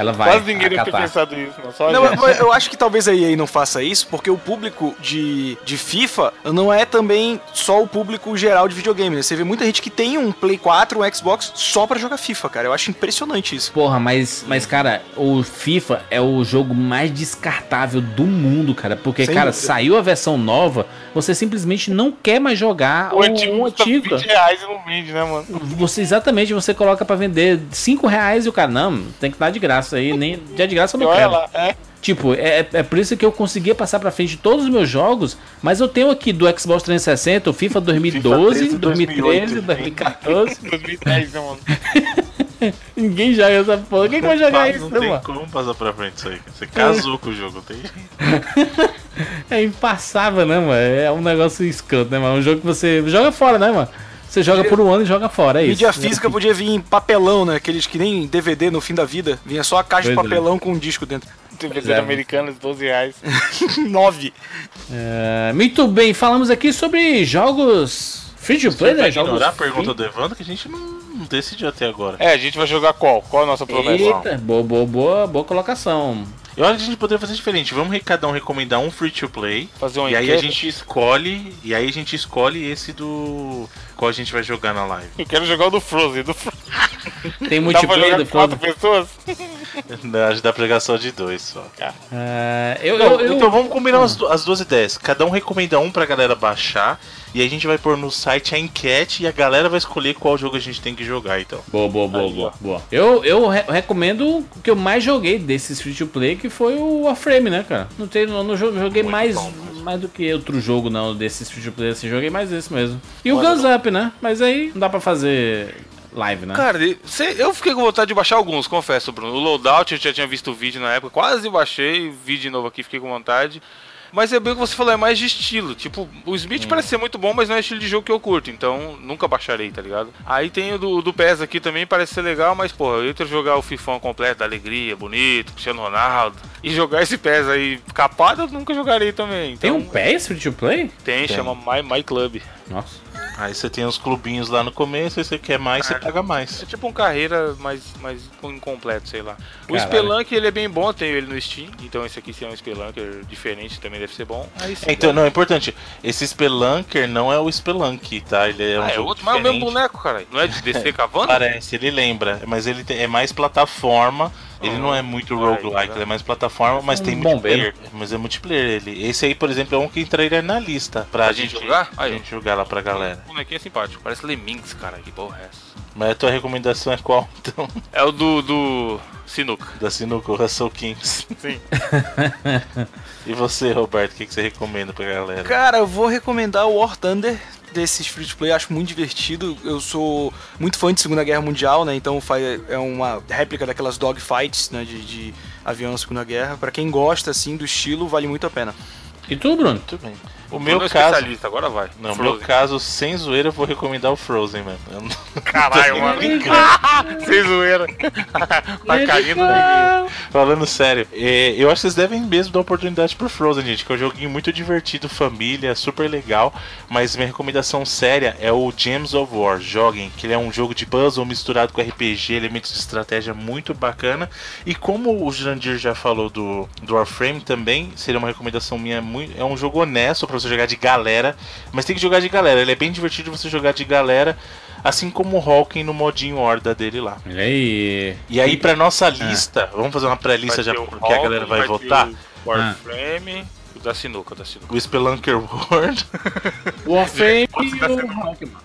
Ela vai. Quase ninguém deve ter pensado nisso, não. Só Não, eu, eu acho que talvez a EA não faça isso, porque o público de, de FIFA não é também só o público geral de videogame, né? Você vê muita gente que tem um Play 4, um Xbox só pra jogar FIFA, cara. Eu acho impressionante isso. Porra, mas, mas, cara, o FIFA é o jogo mais descartável do mundo, cara. Porque, Sem cara, dúvida. saiu a versão nova, você simplesmente não quer mais jogar O antigo o antigo. 20 reais não vende, né, mano? Você, exatamente, você coloca pra vender 5 reais e o cara, não, tem que dar de graça aí, nem já de graça eu não quero. lá, é. Tipo, é, é por isso que eu conseguia passar pra frente todos os meus jogos, mas eu tenho aqui do Xbox 360, o FIFA 2012, 13, 2013, 2008, 2014. 2010, né, mano? *laughs* Ninguém joga essa porra. Quem que vai jogar Não isso, tem mano? como passar pra frente isso aí. Você casou com o jogo, não tem *laughs* É impassável, né, mano? É um negócio escroto, né, mano? Um jogo que você joga fora, né, mano? Você joga por um ano e joga fora, é isso. Mídia física podia vir em papelão, né? Aqueles que nem DVD no fim da vida. Vinha só a caixa de Pois é. papelão com um disco dentro. TV é. americanas, 12 reais. *laughs* Nove. É, muito bem, falamos aqui sobre jogos free to play, né? Vai Jogos ignorar a pergunta do Evandro que a gente não, não decidiu até agora. É, a gente vai jogar qual? Qual a nossa promessa? Eita, boa, boa, boa, boa colocação. Eu acho que a gente poderia fazer diferente. Vamos cada um recomendar um free to play. Fazer uma E aí a gente escolhe. E aí a gente escolhe esse do. Qual a gente vai jogar na live. Eu quero jogar o do Frozen. Do. *laughs* Tem pra multiplayer jogar do com quatro Frozen. pessoas? Não, a gente dá pregação de dois só. É, eu, Não, eu, eu- Então vamos combinar as, as duas ideias. Cada um recomenda um pra galera baixar. E aí a gente vai pôr no site a enquete e a galera vai escolher qual jogo a gente tem que jogar, então. Boa, boa, boa, Aí, boa, boa. Eu, eu re- recomendo o que eu mais joguei desses free to play, que foi o Warframe, né, cara? Não, tem, não, não jo- joguei Muito mais, bom, mais do que outro jogo, não, desses free to play, assim, joguei mais esse mesmo. E o Guns Up, né? Mas aí não dá pra fazer live, né? Cara, cê- eu fiquei com vontade de baixar alguns, confesso, Bruno. O Loadout eu já tinha visto o vídeo na época, quase baixei, vi de novo aqui, fiquei com vontade. Mas é bem o que você falou, é mais de estilo. Tipo, o Smith parece ser muito bom, mas não é estilo de jogo que eu curto, então nunca baixarei, tá ligado? Aí tem o do, do PES aqui também, parece ser legal, mas porra, eu entre jogar o Fifão completo, da alegria, bonito, Cristiano Ronaldo, e jogar esse PES aí capado, eu nunca jogarei também. Tem Então, um PES free to play? Tem, chama My, My Club. Nossa. Aí você tem os clubinhos lá no começo, e você quer mais, você paga mais. É tipo um carreira mais, mais incompleto, sei lá. O Caralho. Spelunk ele é bem bom, eu tenho ele no Steam, então esse aqui se é um Spelunker diferente também deve ser bom. Aí sim, É, Então, não, é importante. Esse Spelunker não é o Spelunk, tá? Ele é um ah, é outro, mas é o mesmo boneco, cara. Não é de descer *laughs* cavando? Parece, ele lembra, mas ele é mais plataforma. Ele não é muito Olha aí, roguelike, tá ele é mais plataforma, mas Um tem bombeiro. multiplayer. Mas é multiplayer ele. Esse aí, por exemplo, é um que entraria na lista pra, Pra gente jogar? Pra Aí, gente jogar lá pra galera. O bonequinho é simpático, parece Lemmings, cara. Que porra é essa? Mas a tua recomendação é qual, *laughs* então? É o do, do Sinuca. Da Sinuca Russell Kings. Sim. *laughs* E você, Roberto, o que, que você recomenda pra galera? Cara, eu vou recomendar o War Thunder desses free to play, acho muito divertido. Eu sou muito fã de Segunda Guerra Mundial, né? Então é uma réplica daquelas dogfights, né? De, de avião na Segunda Guerra. Pra quem gosta, assim, do estilo, vale muito a pena. E tu, Bruno? Muito bem. O meu Bruno é caso. especialista, agora vai. Não, no Frozen. meu caso, sem zoeira, eu vou recomendar o Frozen, mano. Eu não- *laughs* Caralho, mano. *laughs* Sem zoeira. Vai carinho do neguinho. Falando sério, é, eu acho que vocês devem mesmo dar oportunidade pro Frozen, gente, que é um joguinho muito divertido, família, super legal. Mas minha recomendação séria é o Gems of War. Joguem, que ele é um jogo de puzzle misturado com RPG, elementos de estratégia muito bacana. E como o Jurandir já falou do, do Warframe também, seria uma recomendação minha muito. É um jogo honesto pra você jogar de galera, mas tem que jogar de galera. Ele é bem divertido você jogar de galera. Assim como o Hawking no modinho Horda dele lá. Olha aí. E aí, pra nossa lista, vamos fazer uma pré-lista Vai já, porque a galera vai ter votar. o Warframe, o da sinuca, o da sinuca. O Spelunker World. Warframe e o Rockman.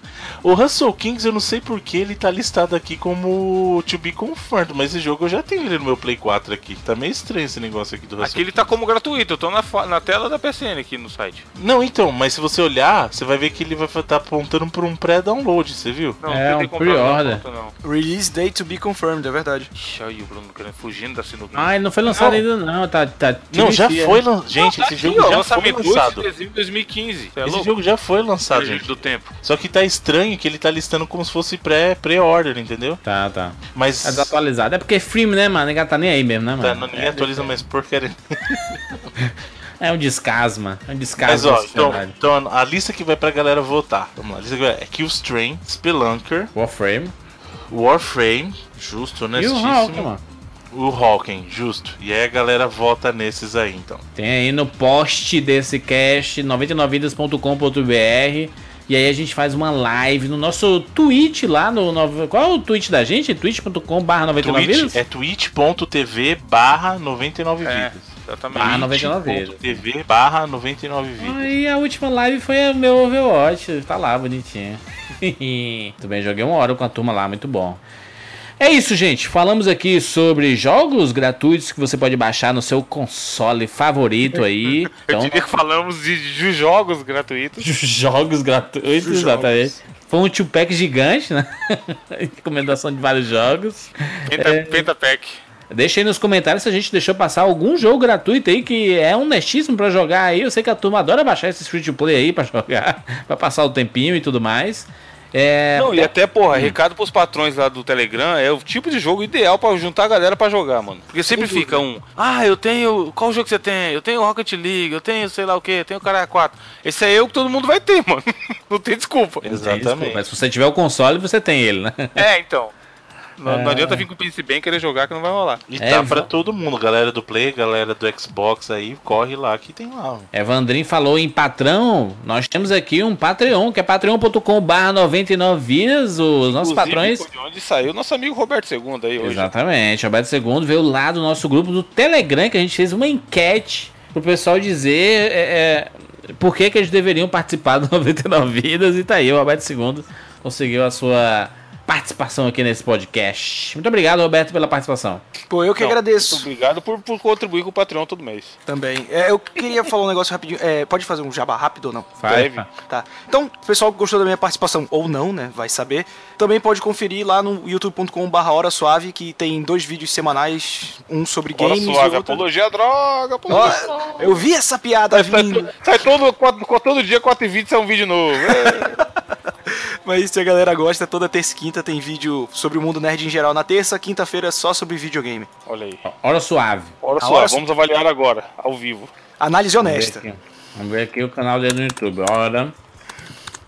O Russell Kings, eu não sei porque ele tá listado aqui como To Be Confirmed, mas esse jogo eu já tenho ele no meu Play 4 aqui. Tá meio estranho esse negócio aqui do Russell Aqui ele tá como gratuito, eu tô na, na tela da PSN aqui no site. Não, então, mas se você olhar, você vai ver que ele vai estar apontando por um pré-download, você viu? Não, É, não tem um pre-order. não. Release date to be confirmed, é verdade. Ixi, aí o Bruno querendo fugindo da sinuca. Ah, ele não foi lançado Não. ainda não, tá... tá Não, já TBC, foi lançado. Gente, Tá esse aqui, jogo ó, já foi lançamento 8 de lançado. dezembro de 2015. Você é Esse louco? jogo já foi lançado, gente. do tempo. Só que tá estranho que ele tá listando como se fosse pré- pré-order, entendeu? Tá, tá. Mas É desatualizado. É porque é free, né, mano? Ninguém tá nem aí mesmo, né, tá, mano? ninguém atualiza mais porcaria. *laughs* É um descasma. É um Mas descasma. ó, da então, então a lista que vai pra galera votar. Vamos lá, a lista que vai é Killstrain, Spelunker, Warframe. Warframe, justo, E o. Hulk, mano. O Hawking, justo. E aí a galera vota nesses aí, então. Tem aí no post desse cast 99vidas.com.br e aí a gente faz uma live no nosso Twitch lá no, no qual é o Twitch da gente? twitch.com/99vidas. Twitch, é twitch.tv barra 99 É, vidas. exatamente. Barra 99 vidas. TV barra 99 vidas. Aí a última live foi o meu Overwatch, tá lá bonitinho. *laughs* muito bem, joguei uma hora com a turma lá, muito bom. É isso, gente. Falamos aqui sobre jogos gratuitos que você pode baixar no seu console favorito aí. *laughs* Eu Então, diria que falamos de, de *laughs* jogos gratuitos. jogos gratuitos, exatamente. Foi um two-pack gigante, né? *laughs* Recomendação de vários jogos. Penta, É. Pentapack. Deixa aí nos comentários se a gente deixou passar algum jogo gratuito aí que é honestíssimo pra jogar aí. Eu sei que a turma adora baixar esses free to play aí pra jogar, pra passar o tempinho e tudo mais. É, Não, e até, porra, recado pros patrões lá do Telegram, é o tipo de jogo ideal pra juntar a galera pra jogar, mano. Porque sempre fica um, ah, eu tenho, qual jogo que você tem? Eu tenho Rocket League, eu tenho sei lá o que, eu tenho Caralho 4. Esse aí é o que todo mundo vai ter, *laughs* mano. Não tem desculpa. não tem desculpa, Exatamente. Mas se você tiver o console, você tem ele, né? É, então. Não, não adianta vir com o PC bem querer jogar que não vai rolar. E É, tá pra todo mundo, galera do Play, galera do Xbox aí, corre lá que tem lá. ó. Evandrin falou em patrão. Nós temos aqui um Patreon, que é patreon.com/barra 99 vidas. Os nossos patrões. de onde saiu nosso amigo Roberto II aí hoje. Exatamente. Roberto II veio lá do nosso grupo do Telegram, que a gente fez uma enquete pro pessoal dizer é, é, por que, que eles deveriam participar do 99 Vidas. E tá aí, o Roberto II conseguiu a sua participação aqui nesse podcast. Muito obrigado, Roberto, pela participação. Pô, eu que Não, agradeço muito Obrigado por, por contribuir com o Patreon todo mês. também. É, eu queria falar um negócio rapidinho. É, pode fazer um jabá rápido ou não? Breve. Tá. Então, o pessoal que gostou da minha participação, ou não, né? Vai saber. Também pode conferir lá no youtube.com.br Hora Suave, que tem dois vídeos semanais, um sobre Hora games suave, e outro... apologia à droga, apologia à droga. Ó, eu vi essa piada Sai, vindo. sai todo, quatro- todo dia 4 e 20 sai um vídeo novo. É. *laughs* Mas se a galera gosta, toda terça e quinta tem vídeo sobre o mundo nerd em geral. Na terça, quinta-feira só sobre videogame. Olha aí. Hora suave. Hora A suave, hora vamos avaliar agora, ao vivo. Análise Vamos ver honesta. aqui. Vamos ver aqui o canal dele no YouTube. Hora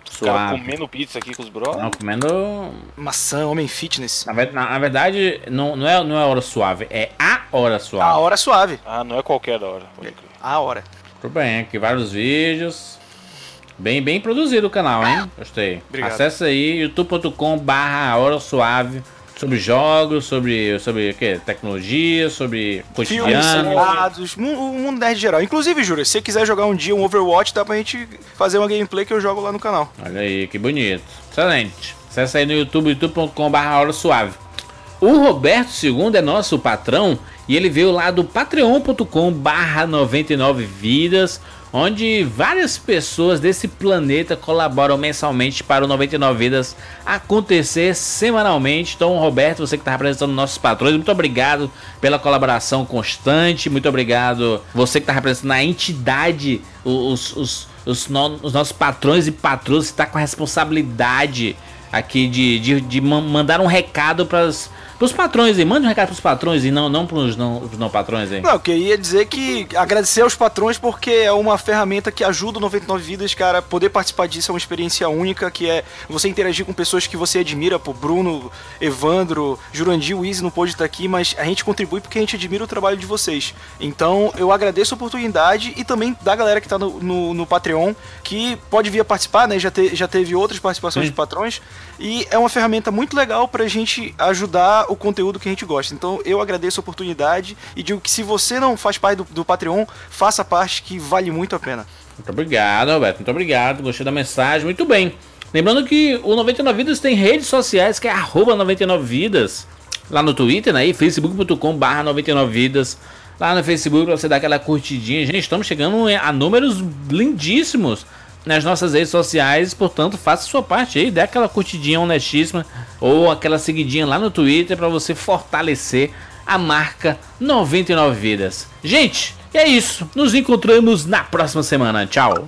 suave. comendo pizza aqui com os brothers. Não, comendo. Maçã, homem fitness. Na, na- na verdade, não, não, é, não é hora suave, é a hora suave. A hora suave. Ah, não é qualquer hora. crer. A hora. Tudo bem, aqui vários vídeos. Bem, bem produzido o canal, hein? Gostei. Obrigado. Acesse aí youtube.com barra hora suave sobre jogos, sobre, sobre o quê? Tecnologia, sobre Filmes, cotidiano. mu- o mundo nerd geral. Inclusive, Júlio, se você quiser jogar um dia um Overwatch, dá pra gente fazer uma gameplay que eu jogo lá no canal. Olha aí, que bonito. Excelente. Acesse aí no YouTube, youtube.com barra hora suave. O Roberto II é nosso patrão e ele veio lá do patreon.com barra 99 vidas, onde várias pessoas desse planeta colaboram mensalmente para o 99 vidas acontecer semanalmente. Então, Roberto, você que está representando nossos patrões, muito obrigado pela colaboração constante, muito obrigado você que está representando a entidade, os, os os, no, os nossos patrões e patroas está com a responsabilidade aqui de, de, de mandar um recado para Pros patrões aí, mande um recado pros patrões e não, não pros não, pros não patrões aí. Não, eu queria dizer que agradecer aos patrões porque é uma ferramenta que ajuda o 99 Vidas, cara. Poder participar disso é uma experiência única, que é você interagir com pessoas que você admira, pô, Bruno, Evandro, Jurandir, Easy não pôde estar aqui, mas a gente contribui porque a gente admira o trabalho de vocês. Então eu agradeço a oportunidade e também da galera que tá no, no, no Patreon, que pode vir a participar, né? Já, te, já teve outras participações Sim. de patrões. E é uma ferramenta muito legal pra gente ajudar o conteúdo que a gente gosta. Então eu agradeço a oportunidade e digo que se você não faz parte do, do Patreon, faça parte que vale muito a pena. Muito obrigado, Alberto. Muito obrigado. Gostei da mensagem. Muito bem. Lembrando que o 99 Vidas tem redes sociais, que é arroba 99vidas. Lá no Twitter, né? facebook.com barra 99vidas. Lá no Facebook você dá aquela curtidinha. Gente, estamos chegando a números lindíssimos nas nossas redes sociais, portanto, faça sua parte aí, dê aquela curtidinha honestíssima ou aquela seguidinha lá no Twitter para você fortalecer a marca 99 vidas. Gente, é isso. Nos encontramos na próxima semana. Tchau.